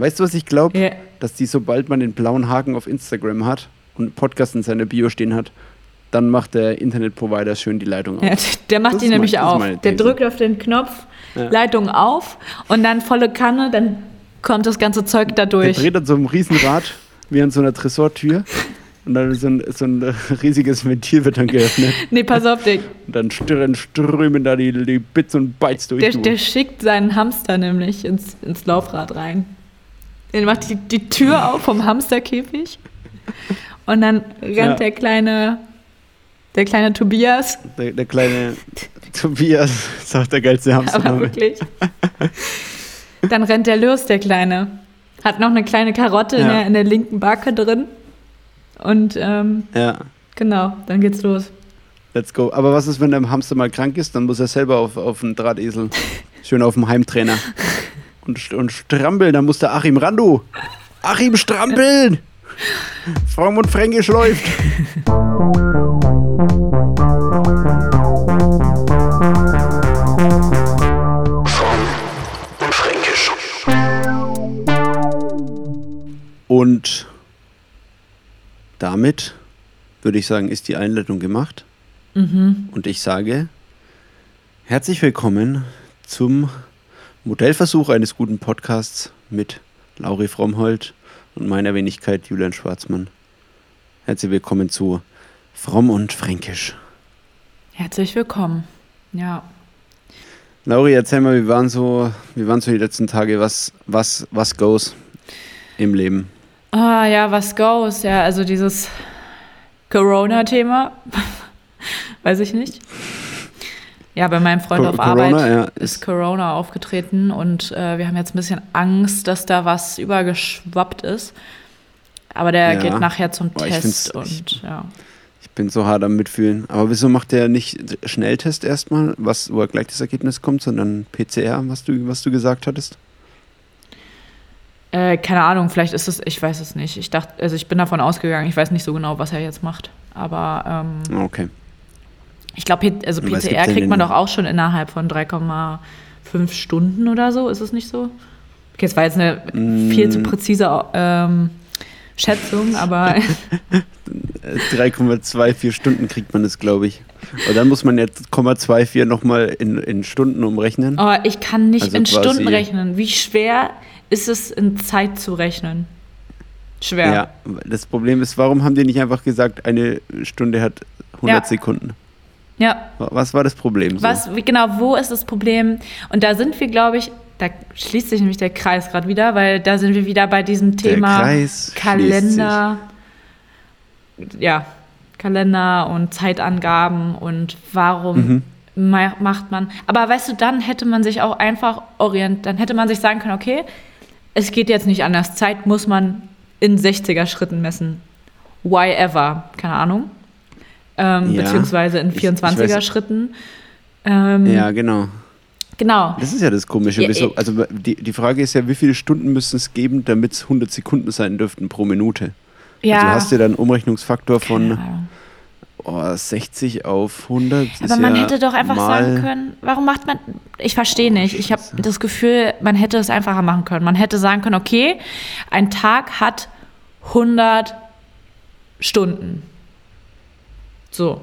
Weißt du, was ich glaube? Ja. Dass die, sobald man den blauen Haken auf Instagram hat und Podcast in seiner Bio stehen hat, dann macht der Internetprovider schön die Leitung auf. Ja, der macht Das die nämlich mein- auf. Der drückt auf den Knopf, Ja. Leitung auf und dann volle Kanne, dann kommt das ganze Zeug da Der durch. dreht an so einem Riesenrad wie an so einer Tresortür und dann so ein, so ein riesiges Ventil wird dann geöffnet Nee, pass auf, der, und dann str- strömen da die, die Bits und Bytes durch. der, der schickt seinen Hamster nämlich ins, ins Laufrad rein. Der macht die, die Tür auf vom Hamsterkäfig und dann rennt Ja. der kleine, der kleine Tobias, Der, der kleine Tobias ist auch der geilste aber Hamstername. wirklich. Dann rennt der los, der Kleine. Hat noch eine kleine Karotte in, Ja. der, in der linken Backe drin. Und ähm, Ja, genau, dann geht's los. let's go. Aber was ist, wenn der Hamster mal krank ist? Dann muss er selber auf, auf einen Drahtesel. Schön auf dem Heimtrainer. Und, und strampeln, dann muss der Achim ran, du. Achim strampeln! Fromm und Fränkisch läuft. Und damit würde ich sagen, ist die Einleitung gemacht. Und ich sage, herzlich willkommen zum Modellversuch eines guten Podcasts mit Lauri Frommhold und meiner Wenigkeit Julian Schwarzmann. Herzlich willkommen zu Fromm und Fränkisch. Herzlich willkommen. Ja. Lauri, erzähl mal, wie waren so, wie waren so die letzten Tage? Was, was, was goes im Leben? Ah, ja, was goes? Ja, also dieses Corona-Thema. Weiß ich nicht. Ja, bei meinem Freund Co- auf Corona, Arbeit ja, ist Corona aufgetreten und äh, wir haben jetzt ein bisschen Angst, dass da was übergeschwappt ist. Aber der Ja. geht nachher zum Boah, ich Test und ja. Ich bin so hart am Mitfühlen. Aber wieso macht der nicht Schnelltest erstmal, was, wo er gleich das Ergebnis kommt, sondern PCR, was du, was du gesagt hattest? Äh, keine Ahnung, vielleicht ist es, ich weiß es nicht. Ich dachte, also ich bin davon ausgegangen, ich weiß nicht so genau, was er jetzt macht. Aber ähm, Okay. Ich glaube, also es ja kriegt man doch auch schon innerhalb von 3,5 Stunden oder so, ist es nicht so? Okay, das war jetzt eine Mm. viel zu präzise ähm, Schätzung, aber Äh, 3,24 Stunden kriegt man das, glaube ich. Aber dann muss man jetzt 0,24 nochmal in, in Stunden umrechnen. oh, ich kann nicht Also in Stunden rechnen. Wie schwer ist es, in Zeit zu rechnen? Schwer. Ja, das Problem ist, warum haben die nicht einfach gesagt, eine Stunde hat 100 Ja. Sekunden? Ja. Was war das Problem? so? Was, genau, wo ist das Problem? Und da sind wir, glaube ich, da schließt sich nämlich der Kreis gerade wieder, weil da sind wir wieder bei diesem Thema Kalender. Ja, Kalender und Zeitangaben und warum Mhm. ma macht man. Aber weißt du, dann hätte man sich auch einfach orient, dann hätte man sich sagen können, okay, es geht jetzt nicht anders. Zeit muss man in 60er Schritten messen. Why ever? Keine Ahnung. Ähm, Ja, beziehungsweise in ich- ich 24er weiß- Schritten. Ähm, Ja, genau. Genau. Das ist ja das Komische. Ja, eh. also die, die Frage ist ja, wie viele Stunden müssen es geben, damit es 100 Sekunden sein dürften pro Minute? Ja. Also hast du dann einen Umrechnungsfaktor von oh, 60 auf 100. Aber man ja hätte doch einfach sagen können, warum macht man. Ich verstehe nicht. Ich habe das Gefühl, man hätte es einfacher machen können. Man hätte sagen können, okay, ein Tag hat 100 Stunden. So.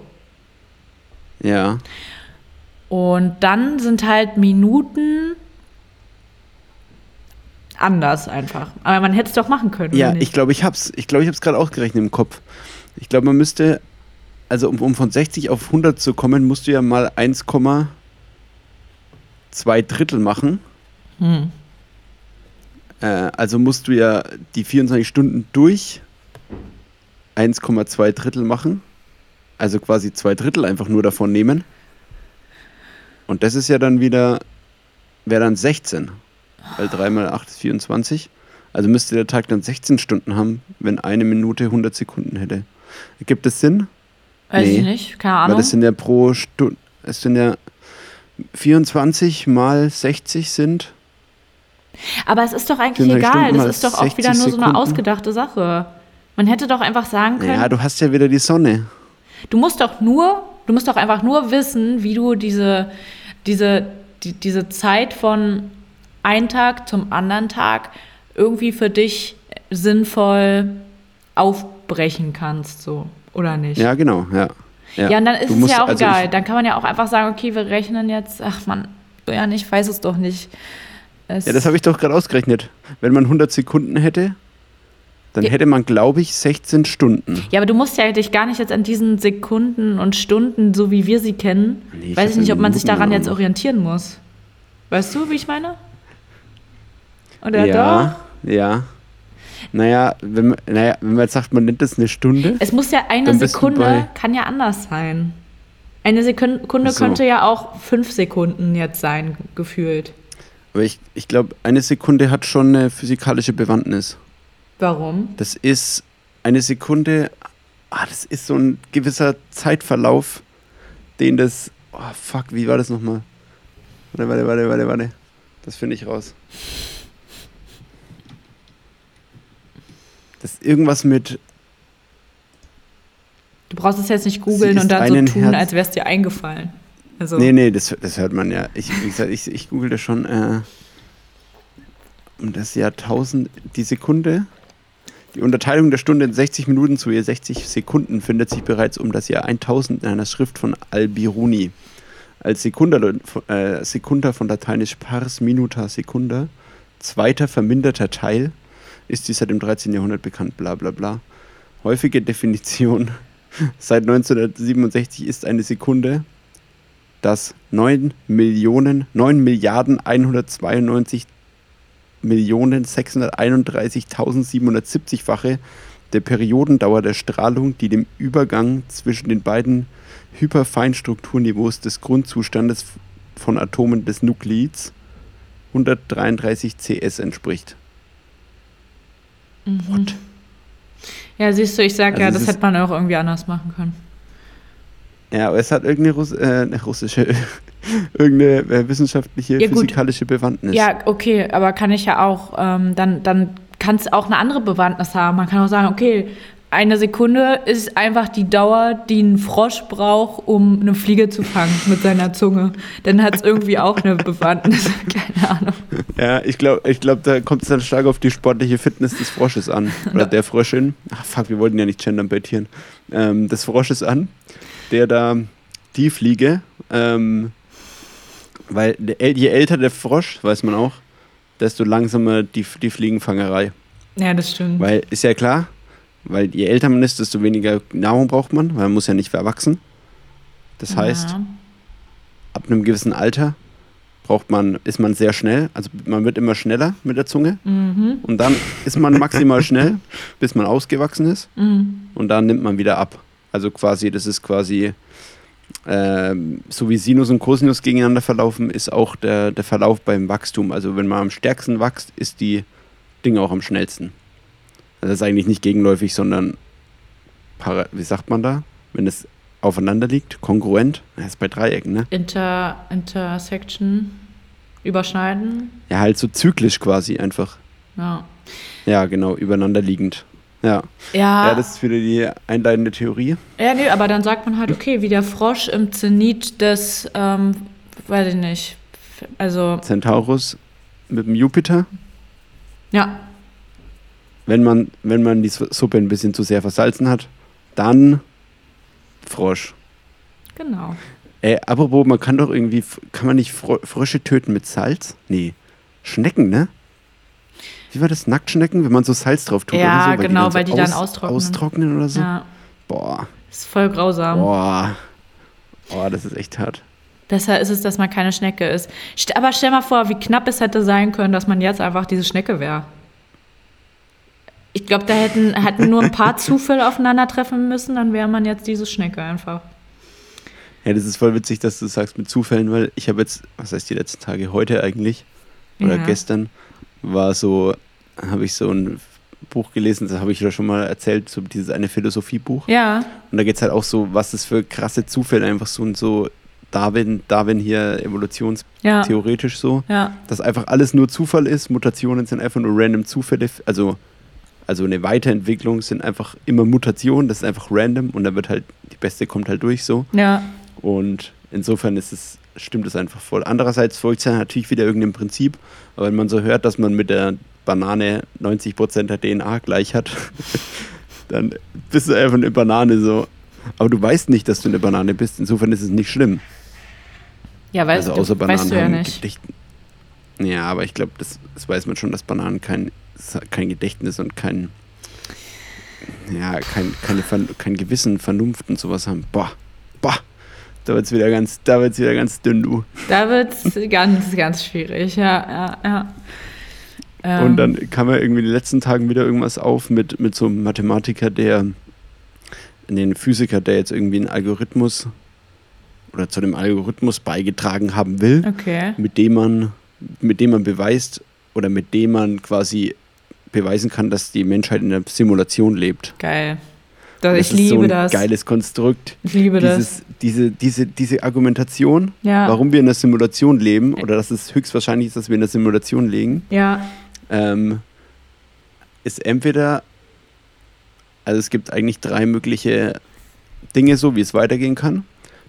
Ja, Und dann sind halt Minuten anders einfach. Aber man hätte es doch machen können. ja ich glaube, ich hab's. Ich glaube, ich hab's gerade ausgerechnet im Kopf. Ich glaube, man müsste, also um, um von 60 auf 100 zu kommen, musst du ja mal 1,2 Drittel machen. Hm. Äh, also musst du ja die 24 Stunden durch 1,2 Drittel machen. Also quasi zwei Drittel einfach nur davon nehmen. Und das ist ja dann wieder, wäre dann 16. Weil 3 mal 8 ist 24. Also müsste der Tag dann 16 Stunden haben, wenn eine Minute 100 Sekunden hätte. Gibt es Sinn? Weiß Nee. ich nicht, keine Weil Ahnung. das sind ja pro Stunde, es sind ja 24 mal 60 sind. Aber es ist doch eigentlich 24 egal. Stunden Das ist doch auch 60 wieder nur so eine Sekunden. ausgedachte Sache. Man hätte doch einfach sagen können, Ja, du hast ja wieder die Sonne. Du musst doch nur, du musst doch einfach nur wissen, wie du diese, diese, die, diese Zeit von einem Tag zum anderen Tag irgendwie für dich sinnvoll aufbrechen kannst, so, oder nicht? Ja, genau, ja. Ja, ja und dann ist es ja auch also egal. Dann kann man ja auch einfach sagen, okay, wir rechnen jetzt, ach man, ja, ich weiß es doch nicht. Es ja, das habe ich doch gerade ausgerechnet. Wenn man 100 Sekunden hätte, dann hätte man, glaube ich, 16 Stunden. Ja, aber du musst ja dich gar nicht jetzt an diesen Sekunden und Stunden, so wie wir sie kennen, nee, ich weiß ich nicht, ob man sich daran jetzt orientieren muss. Weißt du, wie ich meine? Oder ja, doch? Ja. Naja wenn, man, naja, wenn man jetzt sagt, man nennt das eine Stunde. Es muss ja eine Sekunde, kann ja anders sein. Eine Sekunde so. könnte ja auch fünf Sekunden jetzt sein, gefühlt. Aber ich, ich glaube, eine Sekunde hat schon eine physikalische Bewandtnis. Warum? Das ist eine Sekunde, ah, das ist so ein gewisser Zeitverlauf, den das. Oh, fuck, wie war das nochmal? Warte, warte, warte, warte, warte. Das finde ich raus. Das ist irgendwas mit. Du brauchst es jetzt nicht googeln und dann so tun, Herz als wäre es dir eingefallen. Also. Nee, nee, das, das hört man ja. Ich, wie gesagt, ich, ich google das schon. Äh, um das Jahrtausend, die Sekunde. Die Unterteilung der Stunde in 60 Minuten zu je 60 Sekunden findet sich bereits um das Jahr 1000 in einer Schrift von Al-Biruni. Als Sekunda, äh, Sekunda von lateinisch pars minuta secunda, zweiter verminderter Teil, ist dies seit dem 13. Jahrhundert bekannt, bla bla bla. Häufige Definition seit 1967 ist eine Sekunde, dass 9 Millionen, 9 Milliarden 192 Millionen 631.770-fache der Periodendauer der Strahlung, die dem Übergang zwischen den beiden Hyperfeinstrukturniveaus des Grundzustandes von Atomen des Nukleids 133 CS entspricht. Mhm. What? Ja, siehst du, ich sag also ja, das hätte man auch irgendwie anders machen können. Ja, aber es hat irgendeine Russ äh, russische, irgendeine äh, wissenschaftliche, ja, physikalische Bewandtnis. Ja, okay, aber kann ich ja auch, ähm, dann, dann kann es auch eine andere Bewandtnis haben. Man kann auch sagen, okay, eine Sekunde ist einfach die Dauer, die ein Frosch braucht, um eine Fliege zu fangen mit seiner Zunge. Dann hat es irgendwie auch eine Bewandtnis. Keine Ahnung. Ja, ich glaube, ich glaub, da kommt es dann stark auf die sportliche Fitness des Frosches an. Oder der Fröschin. Ach, fuck, wir wollten ja nicht gendern bei Tieren. Ähm, des Frosches an, der da die Fliege, ähm, weil je älter der Frosch, weiß man auch, desto langsamer die, die Fliegenfangerei. Ja, das stimmt. Weil ist ja klar, weil je älter man ist, desto weniger Nahrung braucht man, weil man muss ja nicht verwachsen. Das heißt, ja. ab einem gewissen Alter braucht man, ist man sehr schnell, also man wird immer schneller mit der Zunge mhm. und dann ist man maximal schnell, bis man ausgewachsen ist mhm. und dann nimmt man wieder ab. Also quasi, das ist quasi äh, so wie Sinus und Cosinus gegeneinander verlaufen, ist auch der, der Verlauf beim Wachstum. Also wenn man am stärksten wächst, ist die Dinge auch am schnellsten. Das ist eigentlich nicht gegenläufig, sondern, wie sagt man da? Wenn es aufeinander liegt, kongruent. Das ist bei Dreiecken, ne? Inter, Intersection, überschneiden. Ja, halt so zyklisch quasi einfach. Ja. Ja, genau, übereinander liegend. Ja. ja. Ja, das ist wieder die einleitende Theorie. Ja, nee, aber dann sagt man halt, okay, wie der Frosch im Zenit des, ähm, weiß ich nicht, also. Centaurus mit dem Jupiter. Ja. Wenn man, wenn man die Suppe ein bisschen zu sehr versalzen hat, dann Frosch. Genau. Ey, apropos, man kann doch irgendwie, kann man nicht Frösche töten mit Salz? Nee. Schnecken, ne? Wie war das? Nacktschnecken, wenn man so Salz drauf tut ja, oder so? Weil genau, die weil die dann austrocknen. Austrocknen oder so? Ja. Boah. Das ist voll grausam. Boah. Boah, das ist echt hart. Besser ist es, dass man keine Schnecke ist. Aber stell mal vor, wie knapp es hätte sein können, dass man jetzt einfach diese Schnecke wäre. Ich glaube, da hätten, hätten nur ein paar Zufälle aufeinandertreffen müssen, dann wäre man jetzt diese Schnecke einfach. Ja, das ist voll witzig, dass du sagst mit Zufällen, weil ich habe jetzt, was heißt die letzten Tage, heute eigentlich oder ja. gestern, war so, habe ich so ein Buch gelesen, das habe ich ja schon mal erzählt, so dieses eine Philosophiebuch. Ja. Und da geht es halt auch so, was das für krasse Zufälle einfach so und so Darwin, Darwin hier evolutionstheoretisch ja. so, ja. dass einfach alles nur Zufall ist, Mutationen sind einfach nur random Zufälle, also also eine Weiterentwicklung sind einfach immer Mutationen, das ist einfach random und dann wird halt, die beste kommt halt durch so. Ja. Und insofern ist es, stimmt es einfach voll. Andererseits folgt es ja natürlich wieder irgendeinem Prinzip, aber wenn man so hört, dass man mit der Banane 90% der DNA gleich hat, dann bist du einfach eine Banane so. Aber du weißt nicht, dass du eine Banane bist, insofern ist es nicht schlimm. Ja, weißt, also außer du, Bananen weißt du ja nicht. Gedicht- Ja, aber ich glaube, das, das weiß man schon, dass Bananen kein, kein Gedächtnis und kein, ja, kein, keine, kein Gewissen, Vernunft und sowas haben. Boah, boah, da wird's wieder ganz, da wird's wieder ganz dünn, du. Da wird es ganz, ganz schwierig, ja, ja, ja. Ähm, Und dann kam ja irgendwie in den letzten Tagen wieder irgendwas auf mit, mit so einem Mathematiker, der, einen Physiker, der jetzt irgendwie einen Algorithmus oder zu dem Algorithmus beigetragen haben will, Okay. mit dem man, mit dem man beweist oder mit dem man quasi beweisen kann, dass die Menschheit in einer Simulation lebt. Geil. Das, Das ich ist liebe so ein das. geiles Konstrukt. Ich liebe das. Dieses, diese, diese, diese Argumentation, Ja. warum wir in einer Simulation leben oder dass es höchstwahrscheinlich ist, dass wir in einer Simulation leben, Ja. ähm, ist entweder, also es gibt eigentlich drei mögliche Dinge so, wie es weitergehen kann.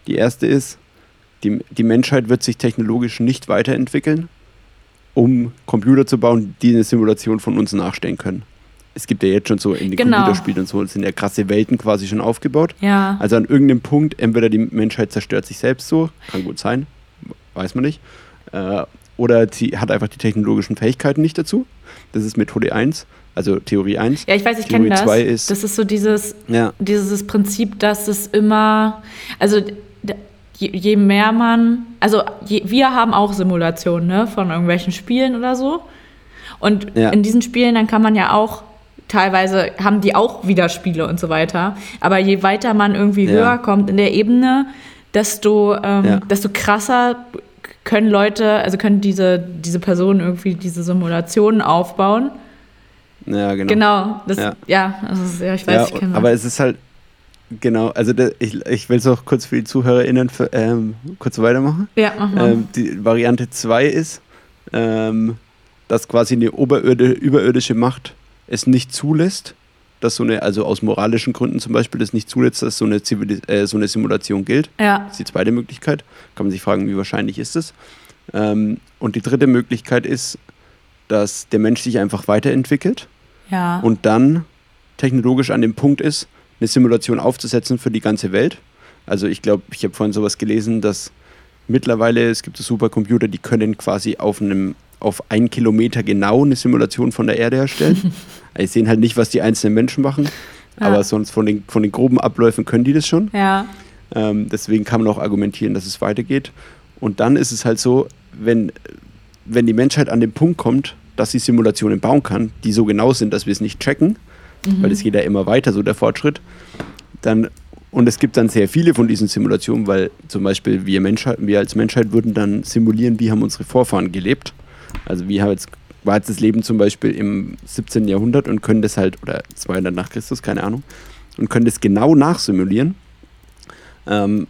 Die erste ist, die, die Menschheit wird sich technologisch nicht weiterentwickeln, um Computer zu bauen, die eine Simulation von uns nachstellen können. Es gibt ja jetzt schon so in den Genau. Computerspielen und so, es sind ja krasse Welten quasi schon aufgebaut. Ja. Also an irgendeinem Punkt, entweder die Menschheit zerstört sich selbst so, kann gut sein, weiß man nicht. Äh, oder sie hat einfach die technologischen Fähigkeiten nicht dazu. Das ist Methode 1, also Theorie 1. Ja, ich weiß, ich Theorie kenne das. zwei ist- das ist so dieses, Ja, dieses Prinzip, dass es immer, also je, je mehr man, also je, wir haben auch Simulationen ne, von irgendwelchen Spielen oder so. Und Ja. in diesen Spielen, dann kann man ja auch, teilweise haben die auch wieder Spiele und so weiter. Aber je weiter man irgendwie Ja. höher kommt in der Ebene, desto, ähm, Ja. desto krasser können Leute, also können diese, diese Personen irgendwie diese Simulationen aufbauen. ja genau. Genau, das, Ja. ja, also, ja ich weiß, ich kenne aber es ist halt, genau, also der, ich, ich will es auch kurz für die ZuhörerInnen für, ähm, kurz weitermachen. Ja, mach mal. Ähm, die Variante 2 ist, ähm, dass quasi eine oberirdi überirdische Macht es nicht zulässt, dass so eine, also aus moralischen Gründen zum Beispiel, das nicht zulässt, dass so eine, Zivilis äh, so eine Simulation gilt. ja, Das ist die zweite Möglichkeit. Kann man sich fragen, wie wahrscheinlich ist es. Ähm, und die dritte Möglichkeit ist, dass der Mensch sich einfach weiterentwickelt ja. und dann technologisch an dem Punkt ist, eine Simulation aufzusetzen für die ganze Welt. Also ich glaube, ich habe vorhin sowas gelesen, dass mittlerweile es gibt so Supercomputer, die können quasi auf einem auf einen Kilometer genau eine Simulation von der Erde erstellen. also sie sehen halt nicht, was die einzelnen Menschen machen, Ja. aber sonst von den, von den groben Abläufen können die das schon. ja, Ähm, deswegen kann man auch argumentieren, dass es weitergeht. Und dann ist es halt so, wenn, wenn die Menschheit an den Punkt kommt, dass sie Simulationen bauen kann, die so genau sind, dass wir es nicht checken, weil es geht ja immer weiter, so der Fortschritt, dann und es gibt dann sehr viele von diesen Simulationen, weil zum Beispiel wir, Menschheit, wir als Menschheit würden dann simulieren, wie haben unsere Vorfahren gelebt. Also wie haben jetzt, war jetzt das Leben zum Beispiel im 17. Jahrhundert und können das halt, oder 200 nach Christus, keine Ahnung, und können das genau nachsimulieren. Ähm,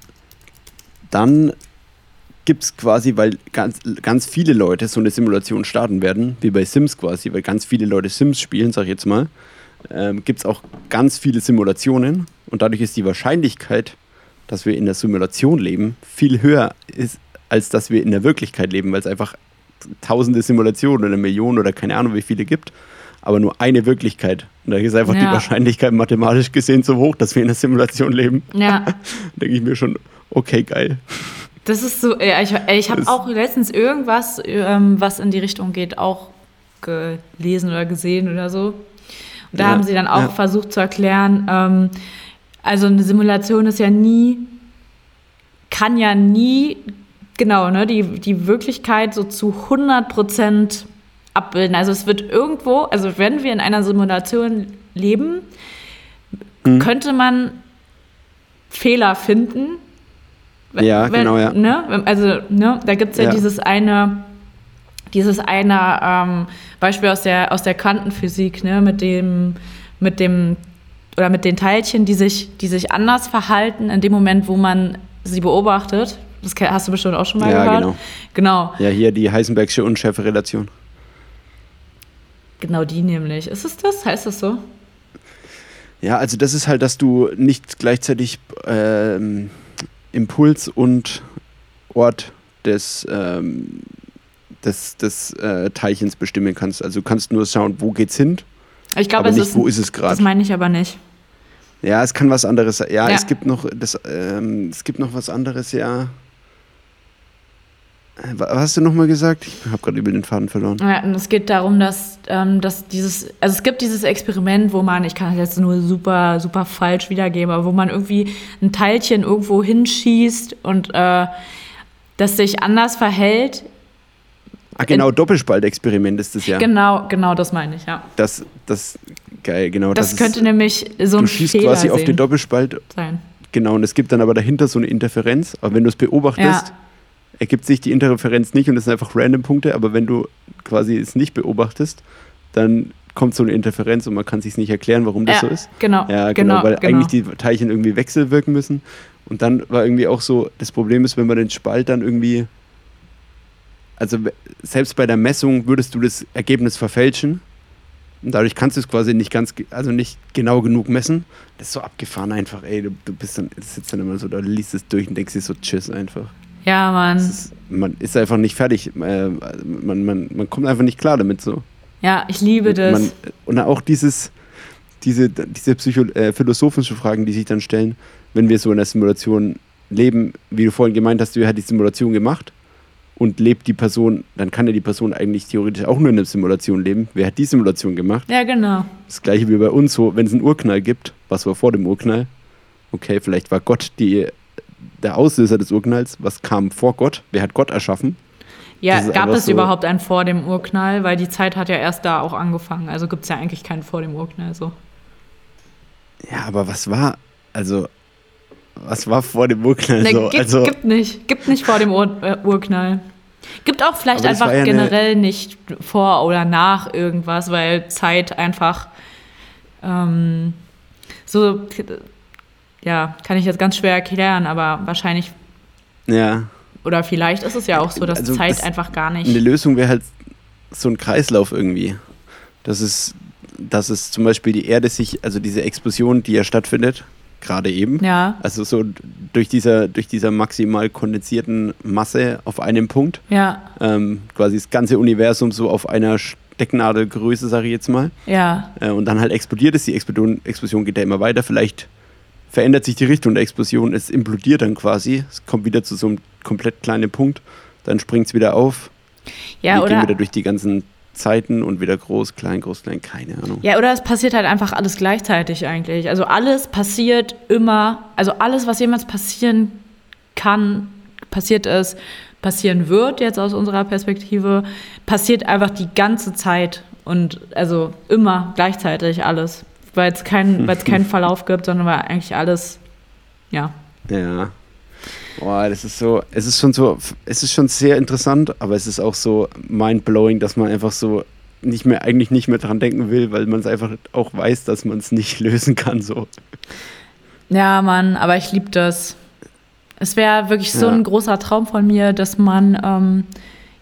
dann gibt es quasi, weil ganz, ganz viele Leute so eine Simulation starten werden, wie bei Sims quasi, weil ganz viele Leute Sims spielen, sag ich jetzt mal, ähm, gibt es auch ganz viele Simulationen und dadurch ist die Wahrscheinlichkeit, dass wir in der Simulation leben, viel höher ist, als dass wir in der Wirklichkeit leben, weil es einfach tausende Simulationen oder Millionen oder keine Ahnung wie viele gibt, aber nur eine Wirklichkeit. Und da ist einfach die Ja. Wahrscheinlichkeit mathematisch gesehen so hoch, dass wir in der Simulation leben. ja. denke ich mir schon, okay, geil. Das ist so, ja, ich, ich habe auch letztens irgendwas, ähm, was in die Richtung geht, auch gelesen oder gesehen oder so. Und da Ja, haben sie dann auch ja. versucht zu erklären, ähm, also eine Simulation ist ja nie, kann ja nie, genau, ne, die, die Wirklichkeit so zu 100 Prozent abbilden. Also es wird irgendwo, also wenn wir in einer Simulation leben, Mhm. könnte man Fehler finden. Ja, wenn- genau, ja. Ne? Also, ne, da gibt es ja, Ja. dieses eine, dieses eine ähm, Beispiel aus der, aus der Quantenphysik, ne, mit dem, mit dem, oder mit den Teilchen, die sich, die sich anders verhalten in dem Moment, wo man sie beobachtet. Das hast du bestimmt auch schon mal Ja, gehört. genau. Genau, Ja, hier die Heisenbergsche Unschärferelation. genau die nämlich. Ist es das? Heißt das so? Ja, also das ist halt, dass du nicht gleichzeitig ähm, Impuls und Ort des, ähm, des, des äh, Teilchens bestimmen kannst. Also du kannst nur schauen, wo geht's hin, Ich glaube, nicht, ist. wo ist es Das gerade. meine ich aber nicht. Ja, es kann was anderes sein. Ja, Ja. es gibt noch das, ähm, es gibt noch was anderes, ja. Was hast du nochmal gesagt? Ich habe gerade über den Faden verloren. Ja, und es geht darum, dass, ähm, dass dieses, also es gibt dieses Experiment, wo man, ich kann das jetzt nur super, super falsch wiedergeben, aber wo man irgendwie ein Teilchen irgendwo hinschießt und äh, das sich anders verhält. Ah, genau, Doppelspaltexperiment ist das ja. Genau, genau, das meine ich, ja. Das, das, geil, genau. Das, ist- könnte nämlich so du ein schießt Fehler quasi auf den sehen Doppelspalt, sein. genau, und es gibt dann aber dahinter so eine Interferenz. Aber wenn du es beobachtest, Ja. Ergibt sich die Interferenz nicht und es sind einfach random Punkte. Aber wenn du quasi es nicht beobachtest, dann kommt so eine Interferenz und man kann sich nicht erklären, warum das ja, so ist. Genau, Ja, genau, genau, weil genau. eigentlich die Teilchen irgendwie wechselwirken müssen. Und dann war irgendwie auch so, das Problem ist, wenn man den Spalt dann irgendwie, also selbst bei der Messung würdest du das Ergebnis verfälschen. Und dadurch kannst du es quasi nicht ganz, also nicht genau genug messen. Das ist so abgefahren einfach, ey. Du, du bist dann, sitzt dann immer so da, liest es durch und denkst dir so, tschüss einfach. Ja, Mann. Ist, man ist einfach nicht fertig. Äh, man, man, man kommt einfach nicht klar damit so. Ja, ich liebe das. Man, und auch dieses, diese, diese Psycho äh, philosophischen Fragen, die sich dann stellen, wenn wir so in der Simulation leben, wie du vorhin gemeint hast, du hast die Simulation gemacht und lebt die Person, dann kann ja die Person eigentlich theoretisch auch nur in einer Simulation leben. Wer hat die Simulation gemacht? ja, genau. Das gleiche wie bei uns so, wenn es einen Urknall gibt, was war vor dem Urknall? Okay, vielleicht war Gott die, der Auslöser des Urknalls. Was kam vor Gott? Wer hat Gott erschaffen? Ja, gab es so- überhaupt einen vor dem Urknall? Weil die Zeit hat ja erst da auch angefangen. Also gibt es ja eigentlich keinen vor dem Urknall. So. Ja, aber was war, also, was war vor dem Urknall Ne, so? gibt, also, gibt nicht. Gibt nicht vor dem Ur äh, Urknall. Gibt auch vielleicht einfach ja generell nicht vor oder nach irgendwas, weil Zeit einfach ähm, so, ja, kann ich jetzt ganz schwer erklären, aber wahrscheinlich ja. oder vielleicht ist es ja auch so, dass Also Zeit das- einfach gar Eine nicht. Lösung wäre halt so ein Kreislauf irgendwie. Das ist, dass es zum Beispiel die Erde sich, also diese Explosion, die ja stattfindet, gerade eben, Ja, also so durch dieser, durch dieser maximal kondensierten Masse auf einem Punkt, ja, ähm, quasi das ganze Universum so auf einer Stecknadelgröße, sage ich jetzt mal, ja, äh, und dann halt explodiert es, die Explosion, Explosion geht ja immer weiter, vielleicht verändert sich die Richtung der Explosion, es implodiert dann quasi, es kommt wieder zu so einem komplett kleinen Punkt, dann springt es wieder auf, ja, wir gehen oder wieder durch die ganzen Zeiten und wieder groß, klein, groß, klein, keine Ahnung. Ja, oder es passiert halt einfach alles gleichzeitig eigentlich. Also alles passiert immer, also alles, was jemals passieren kann, passiert ist, passieren wird jetzt aus unserer Perspektive, passiert einfach die ganze Zeit und also immer gleichzeitig alles, weil es es keinen Verlauf gibt, sondern weil eigentlich alles, ja. Ja. Boah, das ist so, es ist schon so, es ist schon sehr interessant, aber es ist auch so mind-blowing, dass man einfach so nicht mehr, eigentlich nicht mehr dran denken will, weil man es einfach auch weiß, dass man es nicht lösen kann, so. Ja, Mann, aber ich liebe das. Es wäre wirklich so Ja. ein großer Traum von mir, dass man, ähm,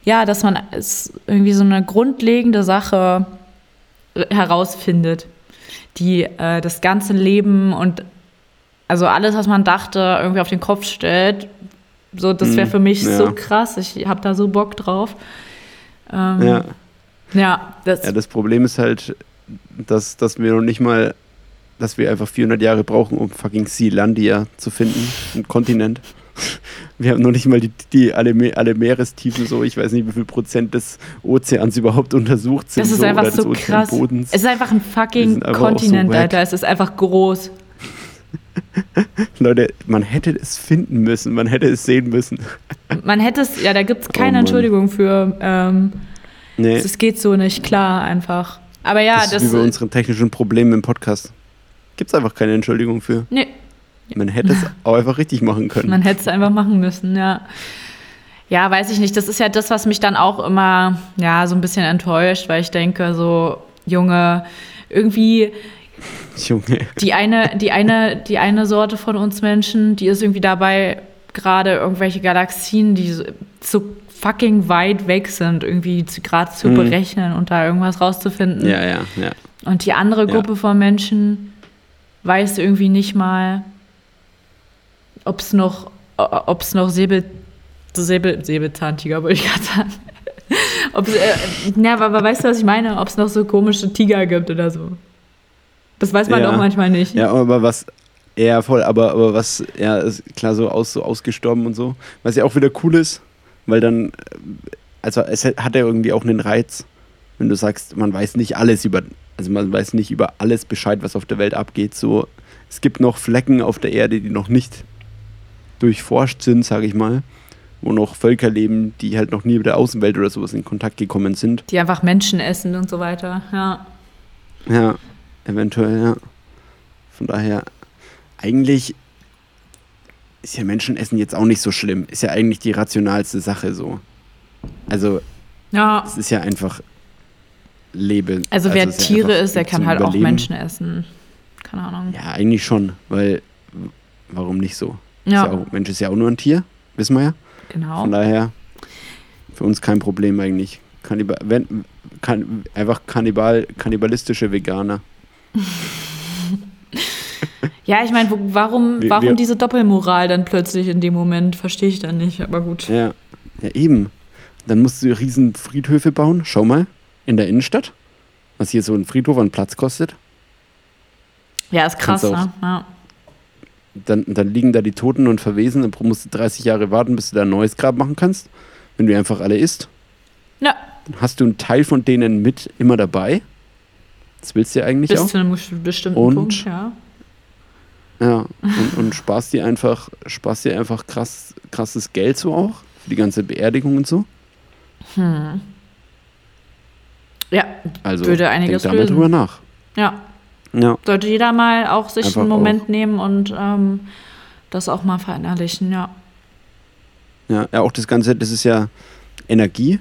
ja, dass man es irgendwie so eine grundlegende Sache herausfindet, die äh, das ganze Leben und also alles, was man dachte, irgendwie auf den Kopf stellt. So, das wäre Mm, für mich ja. so krass. Ich habe da so Bock drauf. Ähm, Ja. ja, das, ja, das Problem ist halt, dass, dass wir noch nicht mal, dass wir einfach 400 Jahre brauchen, um fucking Sealandia zu finden, ein Kontinent. Wir haben noch nicht mal die, die alle, alle Meerestiefen so, ich weiß nicht, wie viel Prozent des Ozeans überhaupt untersucht sind. das ist so, einfach so krass. Ozeanbodens. Es ist einfach ein fucking so Kontinent, wack. Alter. Es ist einfach groß. Leute, man hätte es finden müssen, man hätte es sehen müssen. Man hätte es, ja, da gibt es Oh keine Mann. Entschuldigung für. Ähm, Nee, Es geht so nicht, klar, einfach. Aber ja, das das. ist wie bei unseren technischen Problemen im Podcast. Gibt es einfach keine Entschuldigung für. nee, Man hätte es auch einfach richtig machen können. man hätte es einfach machen müssen, ja. Ja, weiß ich nicht. Das ist ja das, was mich dann auch immer, ja, so ein bisschen enttäuscht, weil ich denke, so, Junge, irgendwie Junge. die eine, die eine, die eine Sorte von uns Menschen, die ist irgendwie dabei, gerade irgendwelche Galaxien, die so, so fucking weit weg sind, irgendwie gerade zu Mhm. berechnen und da irgendwas rauszufinden. Ja, ja, ja. Und die andere Ja. Gruppe von Menschen weiß irgendwie nicht mal, ob es noch, ob es noch Säbel, Säbel, Säbelzahntiger, wollte ich gerade sagen. Ob's, äh, ja, aber, weißt du, was ich meine? Ob es noch so komische Tiger gibt oder so. Das weiß man Ja. auch manchmal nicht. Ja, aber was, ja, voll, aber, aber was, ja, ist klar, so, aus, so ausgestorben und so. Was ja auch wieder cool ist, weil dann, äh, also es hat ja irgendwie auch einen Reiz, wenn du sagst, man weiß nicht alles über, also man weiß nicht über alles Bescheid, was auf der Welt abgeht. So, es gibt noch Flecken auf der Erde, die noch nicht durchforscht sind, sage ich mal, wo noch Völker leben, die halt noch nie mit der Außenwelt oder sowas in Kontakt gekommen sind. Die einfach Menschen essen und so weiter. Ja. Ja, eventuell, ja. Von daher, eigentlich ist ja Menschenessen jetzt auch nicht so schlimm. Ist ja eigentlich die rationalste Sache so. Also, Ja. es ist ja einfach Leben. Also wer ja Tiere ist, der kann halt auch Überleben. Menschen essen. Keine Ahnung. Ja, eigentlich schon, weil warum nicht so? Ist Ja, ja auch, Mensch ist ja auch nur ein Tier, wissen wir ja. genau. Von daher, für uns kein Problem eigentlich. Kannibal, wenn, kann, einfach Kannibal, kannibalistische Veganer. Ja, ich meine, warum, Wir- warum wir- diese Doppelmoral dann plötzlich in dem Moment? Verstehe ich dann nicht, aber gut. Ja, ja eben. Dann musst du riesen Friedhöfe bauen. Schau mal, in der Innenstadt, was hier so ein Friedhof an Platz kostet. Ja, ist krass, ne? Ja. Dann, dann liegen da die Toten und verwesen. Dann musst du 30 Jahre warten, bis du da ein neues Grab machen kannst. Wenn du einfach alle isst. ja, Dann hast du einen Teil von denen mit immer dabei. Das willst du ja eigentlich bis auch. zu einem besti- bestimmten Und? Punkt, ja. Ja, und, und sparst dir einfach, sparst dir einfach krass, krasses Geld so auch. Für die ganze Beerdigung und so. Hm. Ja, Also Würde einiges denk da mal drüber nach. ja. Ja, Sollte jeder mal auch sich Einfach einen Moment nehmen und ähm, das auch mal verinnerlichen, ja. ja, ja, auch das Ganze, das ist ja Energie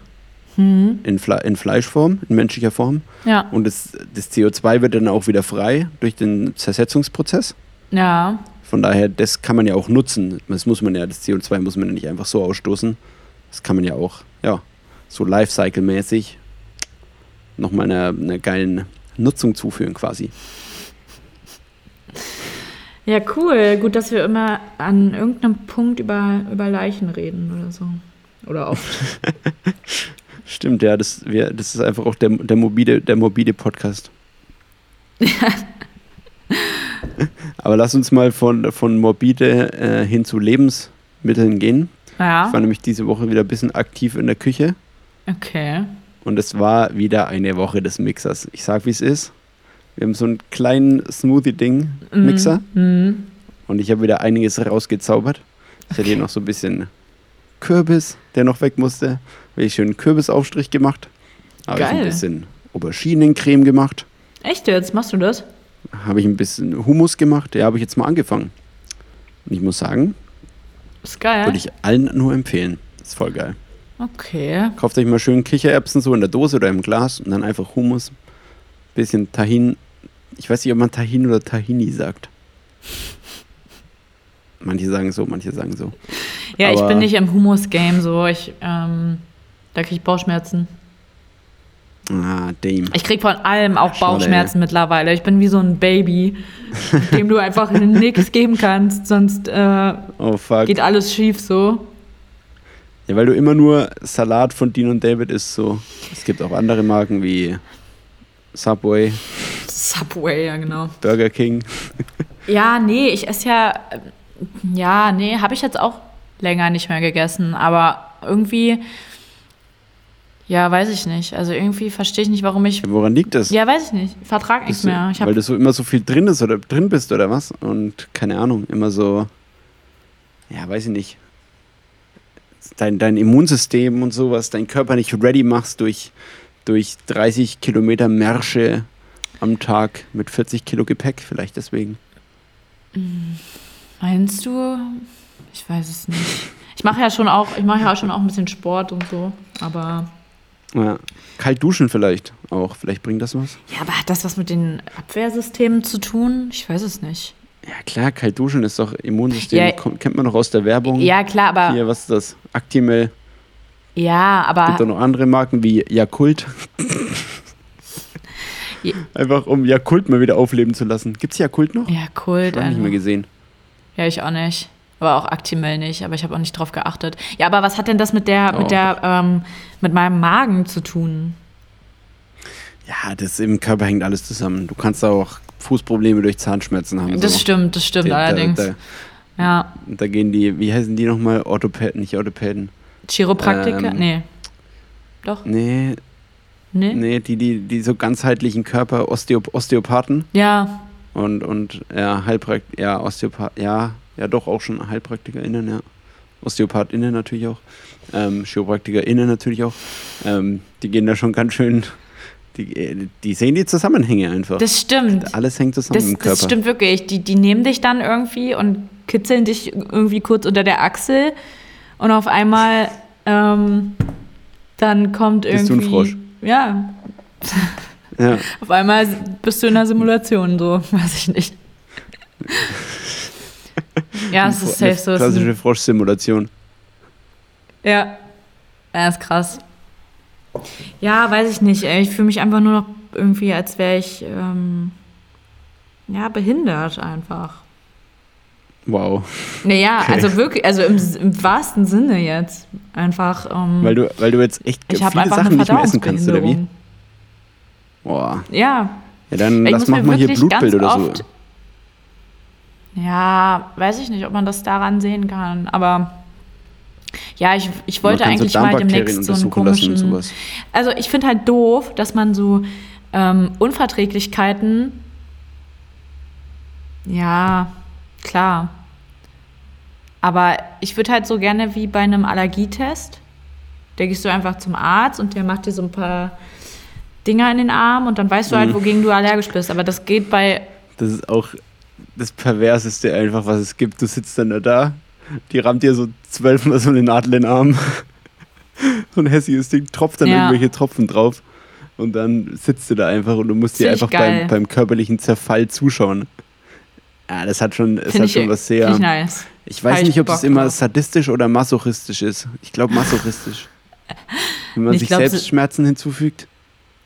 Hm. in, Fle in Fleischform, in menschlicher Form. Ja, Und das, das CO2 wird dann auch wieder frei durch den Zersetzungsprozess. ja. Von daher, das kann man ja auch nutzen. Das muss man ja, das CO2 muss man ja nicht einfach so ausstoßen. Das kann man ja auch, ja, so Lifecycle-mäßig nochmal einer, einer geilen Nutzung zuführen quasi. Ja, cool. Gut, dass wir immer an irgendeinem Punkt über, über Leichen reden oder so. Oder oft. Stimmt, ja, das, wir, das ist einfach auch der, der, morbide, der morbide Podcast. Aber lass uns mal von, von morbide äh, hin zu Lebensmitteln gehen. Ich war Ja, nämlich diese Woche wieder ein bisschen aktiv in der Küche okay. und es war wieder eine Woche des Mixers. Ich sag, wie es ist. Wir haben so einen kleinen Smoothie-Ding-Mixer Mhm. und ich habe wieder einiges rausgezaubert. Ich hatte hier noch so ein bisschen Kürbis, der noch weg musste. Habe ich schön Kürbisaufstrich gemacht. Habe ich ein bisschen Auberginencreme gemacht. Echt jetzt? Machst du das? Habe ich ein bisschen Hummus gemacht. Ja, habe ich jetzt mal angefangen. Und ich muss sagen, Ist geil. würde ich allen nur empfehlen. Ist voll geil. Okay. Kauft euch mal schön Kichererbsen so in der Dose oder im Glas und dann einfach Hummus, bisschen Tahin. Ich weiß nicht, ob man Tahin oder Tahini sagt. Manche sagen so, manche sagen so. Ja, ich Aber- bin nicht im Humus-Game so. Ich, ähm, da kriege ich Bauchschmerzen. Ah, Dame. Ich krieg von allem auch Schade, Bauchschmerzen mittlerweile. Ich bin wie so ein Baby, dem du einfach nichts geben kannst, sonst äh, Oh geht alles schief so. Ja, weil du immer nur Salat von Dean und David isst so. Es gibt auch andere Marken wie Subway, Subway, ja genau. Burger King. Ja, nee, ich esse ja, ja, nee, habe ich jetzt auch länger nicht mehr gegessen, aber irgendwie, ja, weiß ich nicht. Also irgendwie verstehe ich nicht, warum ich, Woran liegt das? ja, weiß ich nicht, vertrag nichts mehr. Ich weil du so immer so viel drin ist oder drin bist oder was? Und keine Ahnung, immer so, ja, weiß ich nicht. Dein, dein Immunsystem und sowas, dein Körper nicht ready machst durch, durch 30 Kilometer Märsche am Tag mit 40 Kilo Gepäck, vielleicht deswegen. meinst du? Ich weiß es nicht. Ich mache ja schon auch, ich mache ja schon auch ein bisschen Sport und so, aber Ja. Kalt duschen vielleicht auch, vielleicht bringt das was. ja, aber hat das was mit den Abwehrsystemen zu tun? Ich weiß es nicht. Ja klar, kalt duschen ist doch Immunsystem, Ja. kommt, kennt man noch aus der Werbung. Ja, klar, aber Hier, was ist das? Actimel. Ja, Gibt auch aber noch andere Marken wie Yakult. Einfach um Yakult mal wieder aufleben zu lassen. Gibt's Yakult noch? ja, Kult. Schon nicht mehr Also. gesehen. Ja, ich auch nicht. Aber auch Actimel nicht, aber ich habe auch nicht drauf geachtet. Ja, aber was hat denn das mit der, Oh. mit der, ähm, mit meinem Magen zu tun? Ja, das im Körper hängt alles zusammen. Du kannst auch Fußprobleme durch Zahnschmerzen haben. Das so. stimmt, das stimmt Da- allerdings. Da, ja. da gehen die, wie heißen die nochmal? Orthopäden, nicht Orthopäden. Chiropraktiker? Ähm, nee. Doch? Nee, Nee? nee, die, die, die so ganzheitlichen Körper, Osteop Osteopathen Ja. und, und ja, Heilprakt ja, Osteopath, ja, ja doch auch schon HeilpraktikerInnen, ja. OsteopathInnen natürlich auch. Ähm, ChiropraktikerInnen natürlich auch. Ähm, die gehen da schon ganz schön, die, die sehen die Zusammenhänge einfach. Das stimmt. Alles hängt zusammen Das, im Körper. das stimmt wirklich. Die, die nehmen dich dann irgendwie und kitzeln dich irgendwie kurz unter der Achsel und auf einmal ähm, dann kommt Bist irgendwie. du ein Frosch? Ja, Ja. auf einmal bist du in einer Simulation, so, weiß ich nicht. ja, es ist safe so. Klassische Froschsimulation. Ja. Ja, ist krass. Ja, weiß ich nicht. Ey. Ich fühle mich einfach nur noch irgendwie, als wäre ich ähm, ja, behindert einfach. Wow. Naja, Okay. also wirklich, also im, im wahrsten Sinne jetzt. Einfach. Ähm, Weil du, weil du jetzt echt ich viele Sachen nicht mehr essen kannst, oder wie? Boah. Ja, Ja, dann ich lass mach mal hier Blutbild oder so. Ja, weiß ich nicht, ob man das daran sehen kann. Aber ja, ich, ich wollte eigentlich so mal demnächst so einen komischen. Also ich finde halt doof, dass man so ähm, Unverträglichkeiten. Ja, klar. Aber ich würde halt so gerne wie bei einem Allergietest. Da gehst du einfach zum Arzt und der macht dir so ein paar Dinger in den Arm und dann weißt du halt, Mhm. wogegen du allergisch bist. Aber das geht bei. Das ist auch das Perverseste einfach, was es gibt. Du sitzt dann da, die rammt dir so zwölfmal so eine Nadel in den Arm. so ein hässliches Ding, tropft dann Ja. irgendwelche Tropfen drauf. Und dann sitzt du da einfach und du musst dir einfach beim, beim körperlichen Zerfall zuschauen. Ja, das hat schon, es Finde hat schon was find sehr. ich nice. Ich weiß Hab ich nicht, ob Bock es immer drauf. sadistisch oder masochistisch ist. Ich glaube masochistisch. Wenn man Ich sich glaub, selbst Schmerzen hinzufügt.